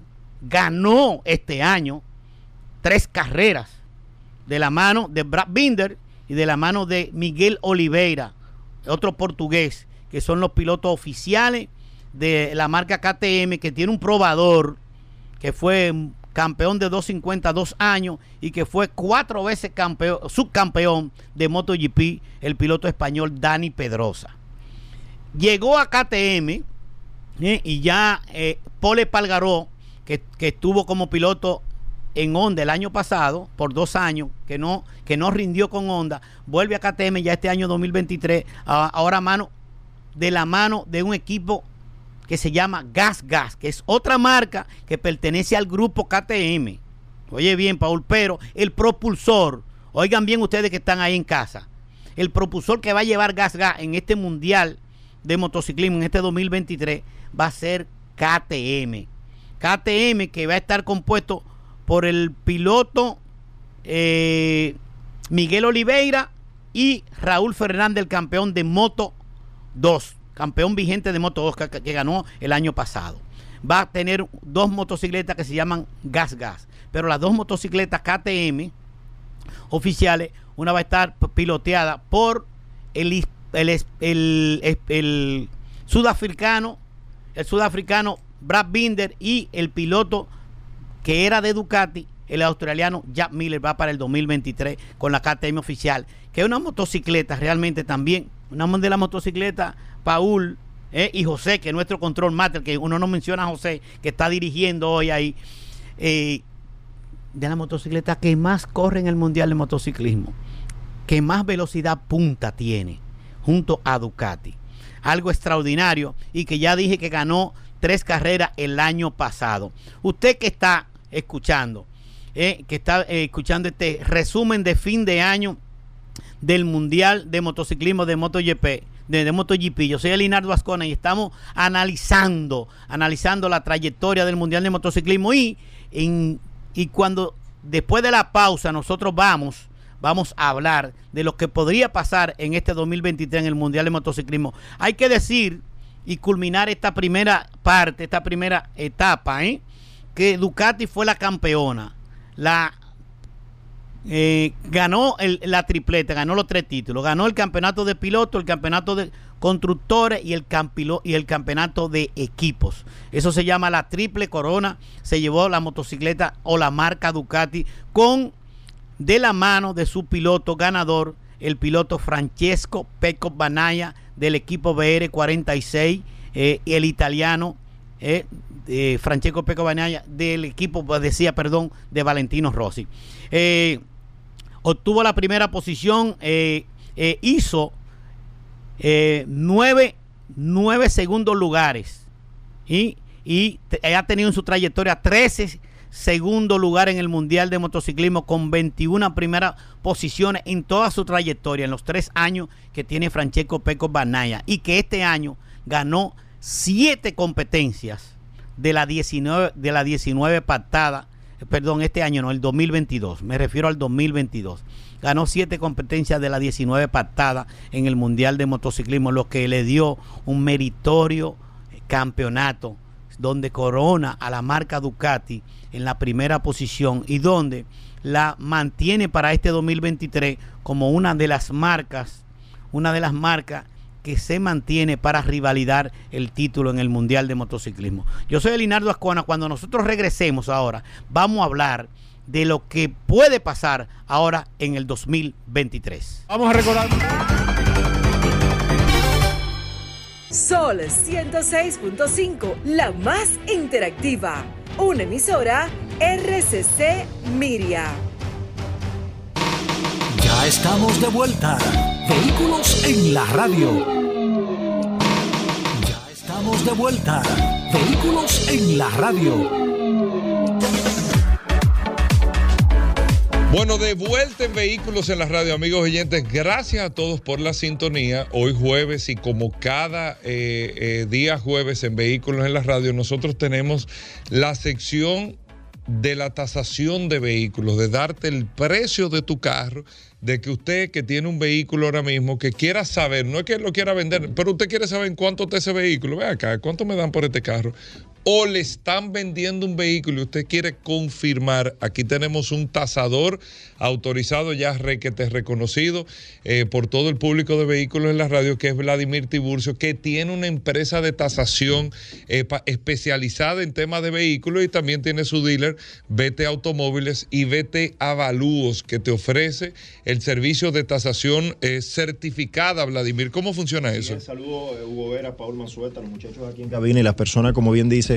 ganó este año tres carreras de la mano de Brad Binder y de la mano de Miguel Oliveira, otro portugués, que son los pilotos oficiales de la marca KTM, que tiene un probador que fue campeón de 250 dos años y que fue cuatro veces campeón, subcampeón de MotoGP, el piloto español Dani Pedrosa. Llegó a KTM y ya eh, Pole Palgaró, que, que estuvo como piloto en Honda el año pasado, por dos años, que no, que no rindió con Honda, vuelve a KTM ya este año 2023, ahora mano, de la mano de un equipo que se llama Gas Gas, que es otra marca que pertenece al grupo KTM. Oye bien, Paul, pero el propulsor, oigan bien ustedes que están ahí en casa, el propulsor que va a llevar Gas Gas en este mundial de motociclismo en este 2023 va a ser KTM. KTM que va a estar compuesto por el piloto eh, Miguel Oliveira y Raúl Fernández, el campeón de Moto 2, campeón vigente de Moto 2 que, ganó el año pasado. Va a tener dos motocicletas que se llaman Gas Gas, pero las dos motocicletas KTM oficiales, una va a estar piloteada por el, el, el sudafricano, el sudafricano Brad Binder y el piloto que era de Ducati, el australiano Jack Miller va para el 2023 con la KTM oficial, que es una motocicleta realmente también, una de las motocicletas, Paul eh, y José, que es nuestro control master, que uno no menciona a José, que está dirigiendo hoy ahí, eh, de la motocicleta que más corre en el Mundial de Motociclismo, que más velocidad punta tiene, junto a Ducati. Algo extraordinario y que ya dije que ganó tres carreras el año pasado. Usted que está escuchando, eh, que está escuchando este resumen de fin de año del Mundial de Motociclismo de MotoGP. De, MotoGP. Yo soy Elinardo Ascona y estamos analizando, analizando la trayectoria del Mundial de Motociclismo y, y cuando después de la pausa nosotros vamos, vamos a hablar de lo que podría pasar en este 2023 en el Mundial de Motociclismo. Hay que decir y culminar esta primera parte, esta primera etapa, ¿eh? que Ducati fue la campeona. La eh, ganó la tripleta, ganó los tres títulos. Ganó el campeonato de pilotos, el campeonato de constructores y el, y el campeonato de equipos. Eso se llama la triple corona. Se llevó la motocicleta o la marca Ducati con de la mano de su piloto ganador, el piloto Francesco Pecco Banaya del equipo BR46, eh, el italiano eh, Francesco Peco del equipo, decía, perdón, de Valentino Rossi. Eh, obtuvo la primera posición, eh, eh, hizo nueve, nueve, segundos lugares y, y ha tenido en su trayectoria 13 segundo lugar en el Mundial de Motociclismo con 21 primeras posiciones en toda su trayectoria, en los tres años que tiene Francesco Peco Banaya y que este año ganó siete competencias de la 19, de la 19 pactada, perdón, este año no, el 2022, me refiero al 2022. Ganó siete competencias de la 19 pactada en el Mundial de Motociclismo, lo que le dio un meritorio campeonato donde corona a la marca Ducati en la primera posición y donde la mantiene para este 2023 como una de las marcas, una de las marcas que se mantiene para rivalidar el título en el Mundial de Motociclismo. Yo soy Elinardo Ascona. Cuando nosotros regresemos ahora, vamos a hablar de lo que puede pasar ahora en el 2023. Vamos a recordar. Sol 106.5, la más interactiva. Una emisora RCC Miria. Ya estamos de vuelta. Vehículos en la radio. Ya estamos de vuelta. Vehículos en la radio. Bueno, de vuelta en Vehículos en la Radio, amigos oyentes. Gracias a todos por la sintonía. Hoy jueves y como cada eh, eh, día jueves en Vehículos en la Radio, nosotros tenemos la sección de la tasación de vehículos, de darte el precio de tu carro de que usted que tiene un vehículo ahora mismo, que quiera saber, no es que lo quiera vender, pero usted quiere saber en cuánto está ese vehículo, ve acá, cuánto me dan por este carro. O le están vendiendo un vehículo y usted quiere confirmar, aquí tenemos un tasador autorizado ya requete reconocido eh, por todo el público de vehículos en la radio, que es Vladimir Tiburcio, que tiene una empresa de tasación eh, especializada en temas de vehículos y también tiene su dealer VT Automóviles y VT Avalúos, que te ofrece el servicio de tasación eh, certificada, Vladimir. ¿Cómo funciona eso? saludo, Hugo Vera, Paul Mansueta, los muchachos aquí en cabina y las personas, como bien dice,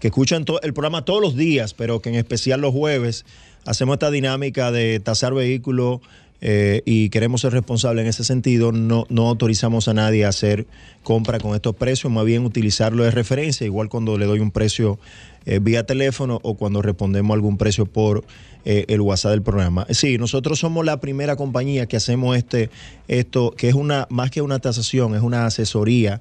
que escuchan el programa todos los días, pero que en especial los jueves hacemos esta dinámica de tasar vehículos eh, y queremos ser responsables en ese sentido. No, no autorizamos a nadie a hacer compra con estos precios, más bien utilizarlo de referencia, igual cuando le doy un precio eh, vía teléfono o cuando respondemos algún precio por eh, el WhatsApp del programa. Sí, nosotros somos la primera compañía que hacemos este, esto, que es una, más que una tasación, es una asesoría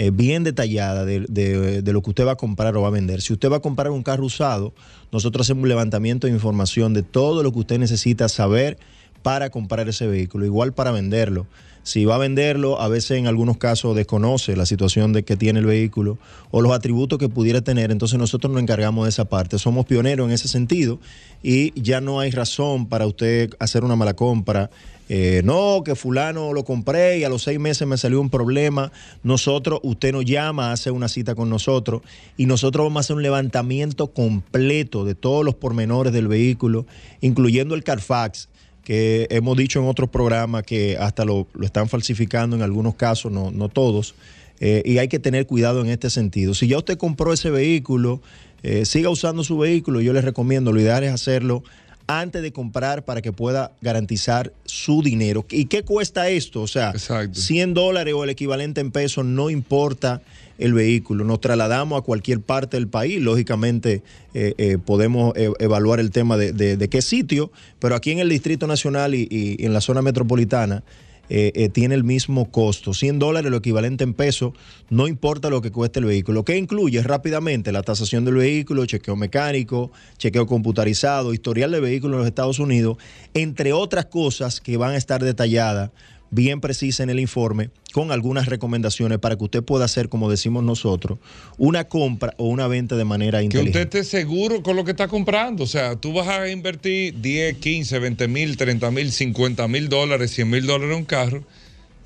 eh, bien detallada de, lo que usted va a comprar o va a vender. Si usted va a comprar un carro usado, nosotros hacemos un levantamiento de información de todo lo que usted necesita saber para comprar ese vehículo, igual para venderlo. Si va a venderlo, a veces en algunos casos desconoce la situación de que tiene el vehículo o los atributos que pudiera tener, entonces nosotros nos encargamos de esa parte. Somos pioneros en ese sentido y ya no hay razón para usted hacer una mala compra eh, no, que fulano lo compré y a los seis meses me salió un problema. Nosotros, usted nos llama, hace una cita con nosotros y nosotros vamos a hacer un levantamiento completo de todos los pormenores del vehículo, incluyendo el Carfax que hemos dicho en otros programas que hasta lo, están falsificando en algunos casos, no, no todos, eh, y hay que tener cuidado en este sentido. Si ya usted compró ese vehículo, eh, siga usando su vehículo, yo les recomiendo, lo ideal es hacerlo antes de comprar para que pueda garantizar su dinero. ¿Y qué cuesta esto? O sea, 100 dólares o el equivalente en pesos, no importa el vehículo. Nos trasladamos a cualquier parte del país. Lógicamente eh, eh, podemos eh, evaluar el tema de, qué sitio, pero aquí en el Distrito Nacional y en la zona metropolitana eh, eh, tiene el mismo costo. 100 dólares, lo equivalente en peso, no importa lo que cueste el vehículo. ¿Qué incluye rápidamente la tasación del vehículo, chequeo mecánico, chequeo computarizado, historial de vehículos en los Estados Unidos, entre otras cosas que van a estar detalladas bien precisa en el informe con algunas recomendaciones para que usted pueda hacer, como decimos nosotros, una compra o una venta de manera inteligente. Que usted esté seguro con lo que está comprando. O sea, tú vas a invertir 10, 15, 20 mil, 30 mil, 50 mil dólares, 100 mil dólares en un carro.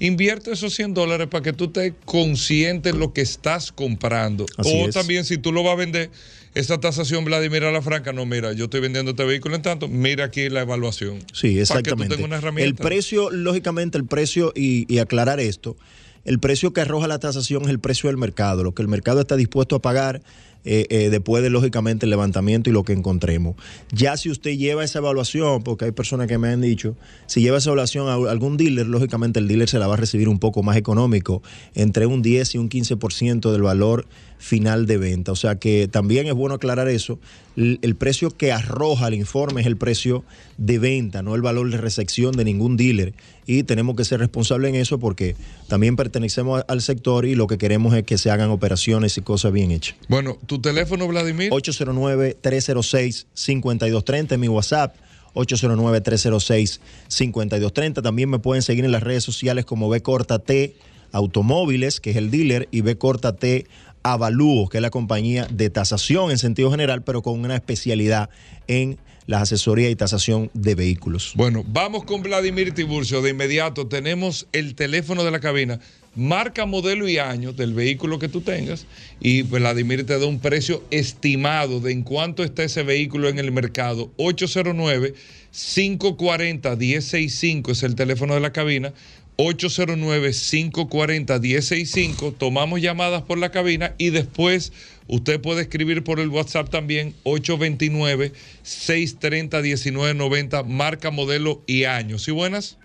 Invierte esos 100 dólares para que tú estés consciente de lo que estás comprando. o también si tú lo vas a vender esa tasación, Vladimir, a la franca, no, mira, yo estoy vendiendo este vehículo en tanto, mira aquí la evaluación. Sí, exactamente. El precio, lógicamente, el precio, y, aclarar esto, el precio que arroja la tasación es el precio del mercado, lo que el mercado está dispuesto a pagar eh, eh, después de lógicamente el levantamiento y lo que encontremos. Ya si usted lleva esa evaluación, porque hay personas que me han dicho, si lleva esa evaluación a algún dealer, lógicamente el dealer se la va a recibir un poco más económico, entre un 10 y un 15% del valor final de venta. O sea que también es bueno aclarar eso. El, precio que arroja el informe es el precio de venta, no el valor de recepción de ningún dealer. Y tenemos que ser responsables en eso porque también pertenecemos al sector y lo que queremos es que se hagan operaciones y cosas bien hechas. Bueno, tu teléfono, Vladimir. 809-306-5230, mi WhatsApp. 809-306-5230. También me pueden seguir en las redes sociales como B Corta T Automóviles, que es el dealer, y B Corta T Avalúo, que es la compañía de tasación en sentido general, pero con una especialidad en la asesoría y tasación de vehículos. Bueno, vamos con Vladimir Tiburcio. De inmediato tenemos el teléfono de la cabina, marca, modelo y año del vehículo que tú tengas y Vladimir te da un precio estimado de en cuánto está ese vehículo en el mercado. 809 540 165 es el teléfono de la cabina. 809-540-1065. Tomamos llamadas por la cabina y después usted puede escribir por el WhatsApp también 829-630-1990, marca, modelo y año. ¿Sí buenas?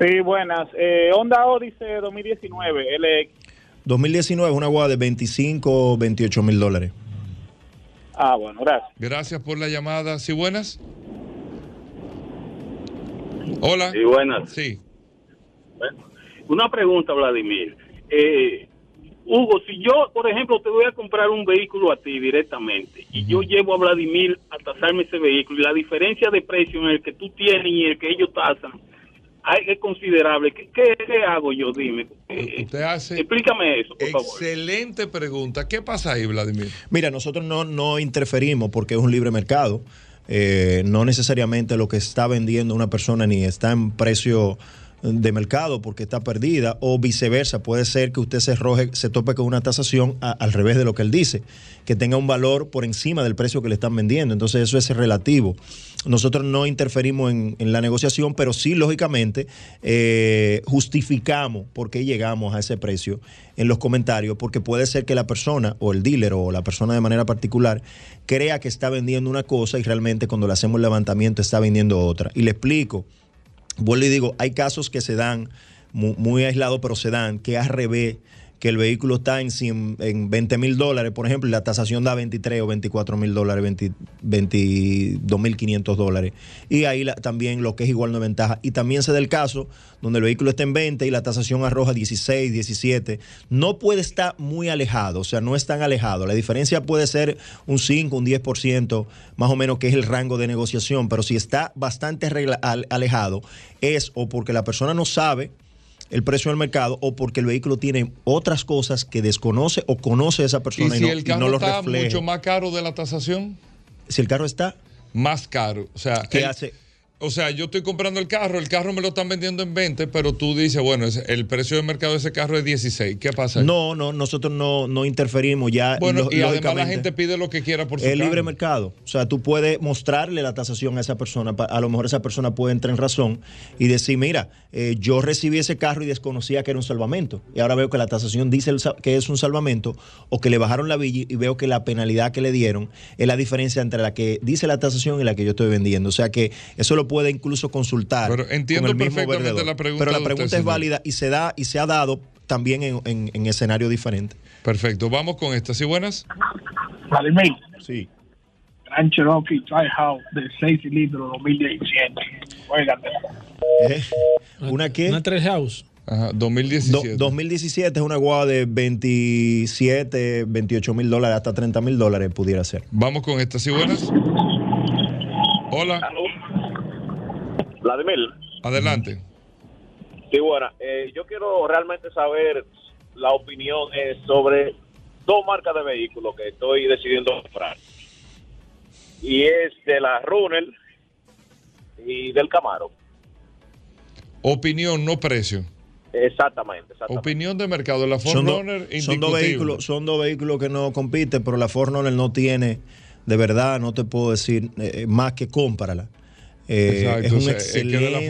Sí, buenas. Eh, Honda Odyssey 2019, LX. 2019 una guada de 25 o 28 mil dólares. Ah, bueno, gracias. Gracias por la llamada. ¿Sí buenas? Hola. Sí, buenas. Sí una pregunta, Vladimir. Eh, Hugo, si yo, por ejemplo, te voy a comprar un vehículo a ti directamente y yo llevo a Vladimir a tasarme ese vehículo y la diferencia de precio en el que tú tienes y el que ellos tasan, hay, es considerable. ¿Qué, qué, hago yo? Dime. Usted hace explícame eso, por favor. Excelente pregunta. ¿Qué pasa ahí, Vladimir? Mira, nosotros no, no interferimos porque es un libre mercado. Eh, no necesariamente lo que está vendiendo una persona ni está en precio de mercado porque está perdida o viceversa. Puede ser que usted se, roje, se tope con una tasación al revés de lo que él dice, que tenga un valor por encima del precio que le están vendiendo. Entonces eso es relativo. Nosotros no interferimos en, la negociación, pero sí, lógicamente, eh, justificamos por qué llegamos a ese precio en los comentarios, porque puede ser que la persona o el dealer o la persona de manera particular crea que está vendiendo una cosa y realmente cuando le hacemos el levantamiento está vendiendo otra. Y le explico Vuelvo y digo, hay casos que se dan muy, aislados, pero se dan que al revés que el vehículo está en, en 20 mil dólares, por ejemplo, y la tasación da 23 o 24 mil dólares, 22 mil 500 dólares. Y ahí también lo que es igual no ventaja. Y también se da el caso donde el vehículo está en 20 y la tasación arroja 16, 17. No puede estar muy alejado, o sea, no es tan alejado. La diferencia puede ser un 5, un 10%, más o menos, que es el rango de negociación. Pero si está bastante alejado, es o porque la persona no sabe el precio del mercado o porque el vehículo tiene otras cosas que desconoce o conoce esa persona y, si el carro está mucho más caro de la tasación. Si el carro está más caro, o sea, ¿qué hace? O sea, yo estoy comprando el carro, el carro me lo están vendiendo en 20, pero tú dices, bueno, el precio de mercado de ese carro es 16. ¿Qué pasa? No, no, nosotros no, no interferimos ya. Bueno, y además la gente pide lo que quiera por su El libre mercado. O sea, tú puedes mostrarle la tasación a esa persona. A lo mejor esa persona puede entrar en razón y decir, mira, eh, yo recibí ese carro y desconocía que era un salvamento. Y ahora veo que la tasación dice que es un salvamento o que le bajaron la villa y veo que la penalidad que le dieron es la diferencia entre la que dice la tasación y la que yo estoy vendiendo. O sea que eso lo puede incluso consultar. Pero entiendo perfectamente la pregunta. Pero la pregunta es válida y se da y se ha dado también en, en, en escenario diferente. Perfecto, vamos con estas. ¿Sí buenas? Vladimir. Sí. Gran Cherokee House de 6 litros 2017. ¿Eh? ¿Una qué? Una 3 House. Ajá, 2017. 2017 es una guagua de 27, 28 mil dólares, hasta 30 mil dólares pudiera ser. Vamos con estas. ¿Sí buenas? Hola. Vladimir. Adelante. Sí, bueno, eh, yo quiero realmente saber la opinión eh, sobre dos marcas de vehículos que estoy decidiendo comprar. Y es de la Runner y del Camaro. Opinión, no precio. Exactamente, Opinión de mercado. La Ford Runner son dos vehículos, son dos vehículos que no compiten, pero la Ford Runner no tiene, de verdad, no te puedo decir eh, más que cómprala. Eh, es un excelente,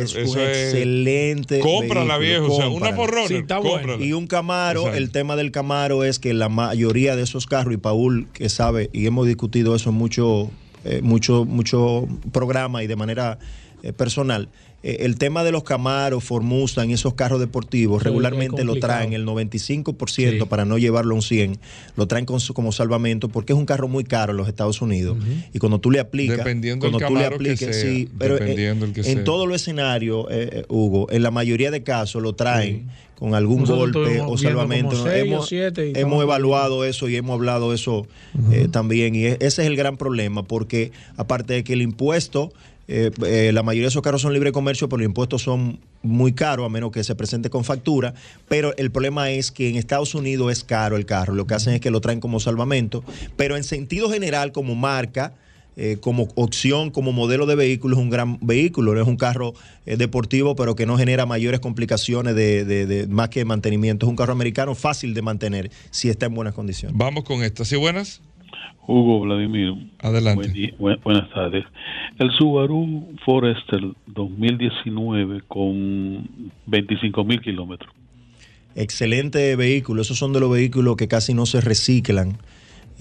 es, un excelente cómprala viejo, o sea, una Forrunner, y un Camaro, el tema del Camaro es que la mayoría de esos carros y Paul que sabe y hemos discutido eso en mucho eh, mucho mucho programa y de manera eh, personal eh, el tema de los Camaros, Ford Mustang y esos carros deportivos regularmente lo traen el 95% para no llevarlo a un 100, lo traen como salvamento porque es un carro muy caro en los Estados Unidos. Y cuando tú le aplicas, dependiendo cuando tú le apliques, sí, pero en todos los escenarios, eh, Hugo, en la mayoría de casos lo traen con algún golpe o salvamento. hemos, hemos evaluado eso y hemos hablado eso también. Y ese es el gran problema porque aparte de que el impuesto eh, eh, la mayoría de esos carros son libre comercio, pero los impuestos son muy caros, a menos que se presente con factura. Pero el problema es que en Estados Unidos es caro el carro. Lo que hacen es que lo traen como salvamento. Pero en sentido general, como marca, eh, como opción, como modelo de vehículo, es un gran vehículo. Es un carro deportivo, pero que no genera mayores complicaciones de, más que mantenimiento. Es un carro americano fácil de mantener si está en buenas condiciones. Vamos con estas. ¿Sí buenas? Hugo Vladimir. Adelante. buenas tardes. El Subaru Forester 2019 con 25 mil kilómetros. Excelente vehículo. Esos son de los vehículos que casi no se reciclan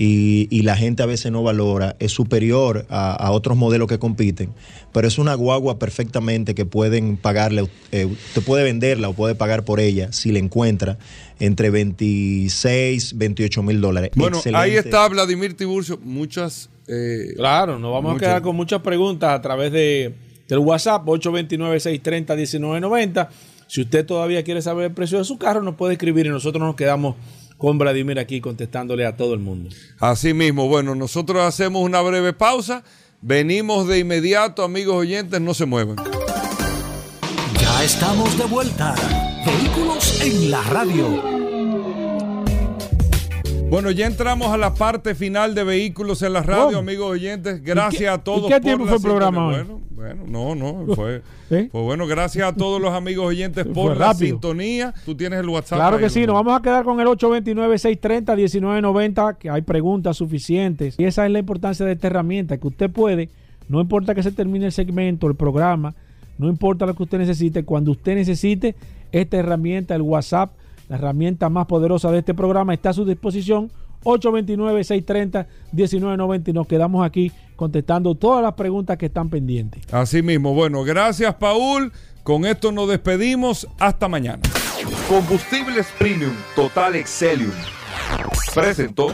y, la gente a veces no valora, es superior a, otros modelos que compiten, pero es una guagua perfectamente que pueden pagarle, eh, usted puede venderla o puede pagar por ella si la encuentra entre 26, 28 mil dólares. Bueno, ahí está Vladimir Tiburcio, muchas... Eh, claro, nos vamos a quedar con muchas preguntas a través de, del WhatsApp 829-630-1990. Si usted todavía quiere saber el precio de su carro, nos puede escribir y nosotros nos quedamos con Vladimir aquí contestándole a todo el mundo. Así mismo, bueno, nosotros hacemos una breve pausa, venimos de inmediato, amigos oyentes, no se muevan. Ya estamos de vuelta. Vehículos en la radio. Bueno, ya entramos a la parte final de Vehículos en la radio, amigos oyentes. Gracias a todos. ¿Y qué tiempo fue el programa hoy? Bueno, bueno, no, no, fue, ¿Eh? fue bueno. Gracias a todos los amigos oyentes por la sintonía. Tú tienes el WhatsApp. Claro que sí, nos vamos a quedar con el 829-630-1990, que hay preguntas suficientes. Y esa es la importancia de esta herramienta, que usted puede, no importa que se termine el segmento, el programa, no importa lo que usted necesite, cuando usted necesite esta herramienta, el WhatsApp, la herramienta más poderosa de este programa está a su disposición. 829-630-1990 y nos quedamos aquí contestando todas las preguntas que están pendientes. Así mismo, bueno, gracias Paul. Con esto nos despedimos. Hasta mañana. Combustibles Premium Total Excelium. Presentó.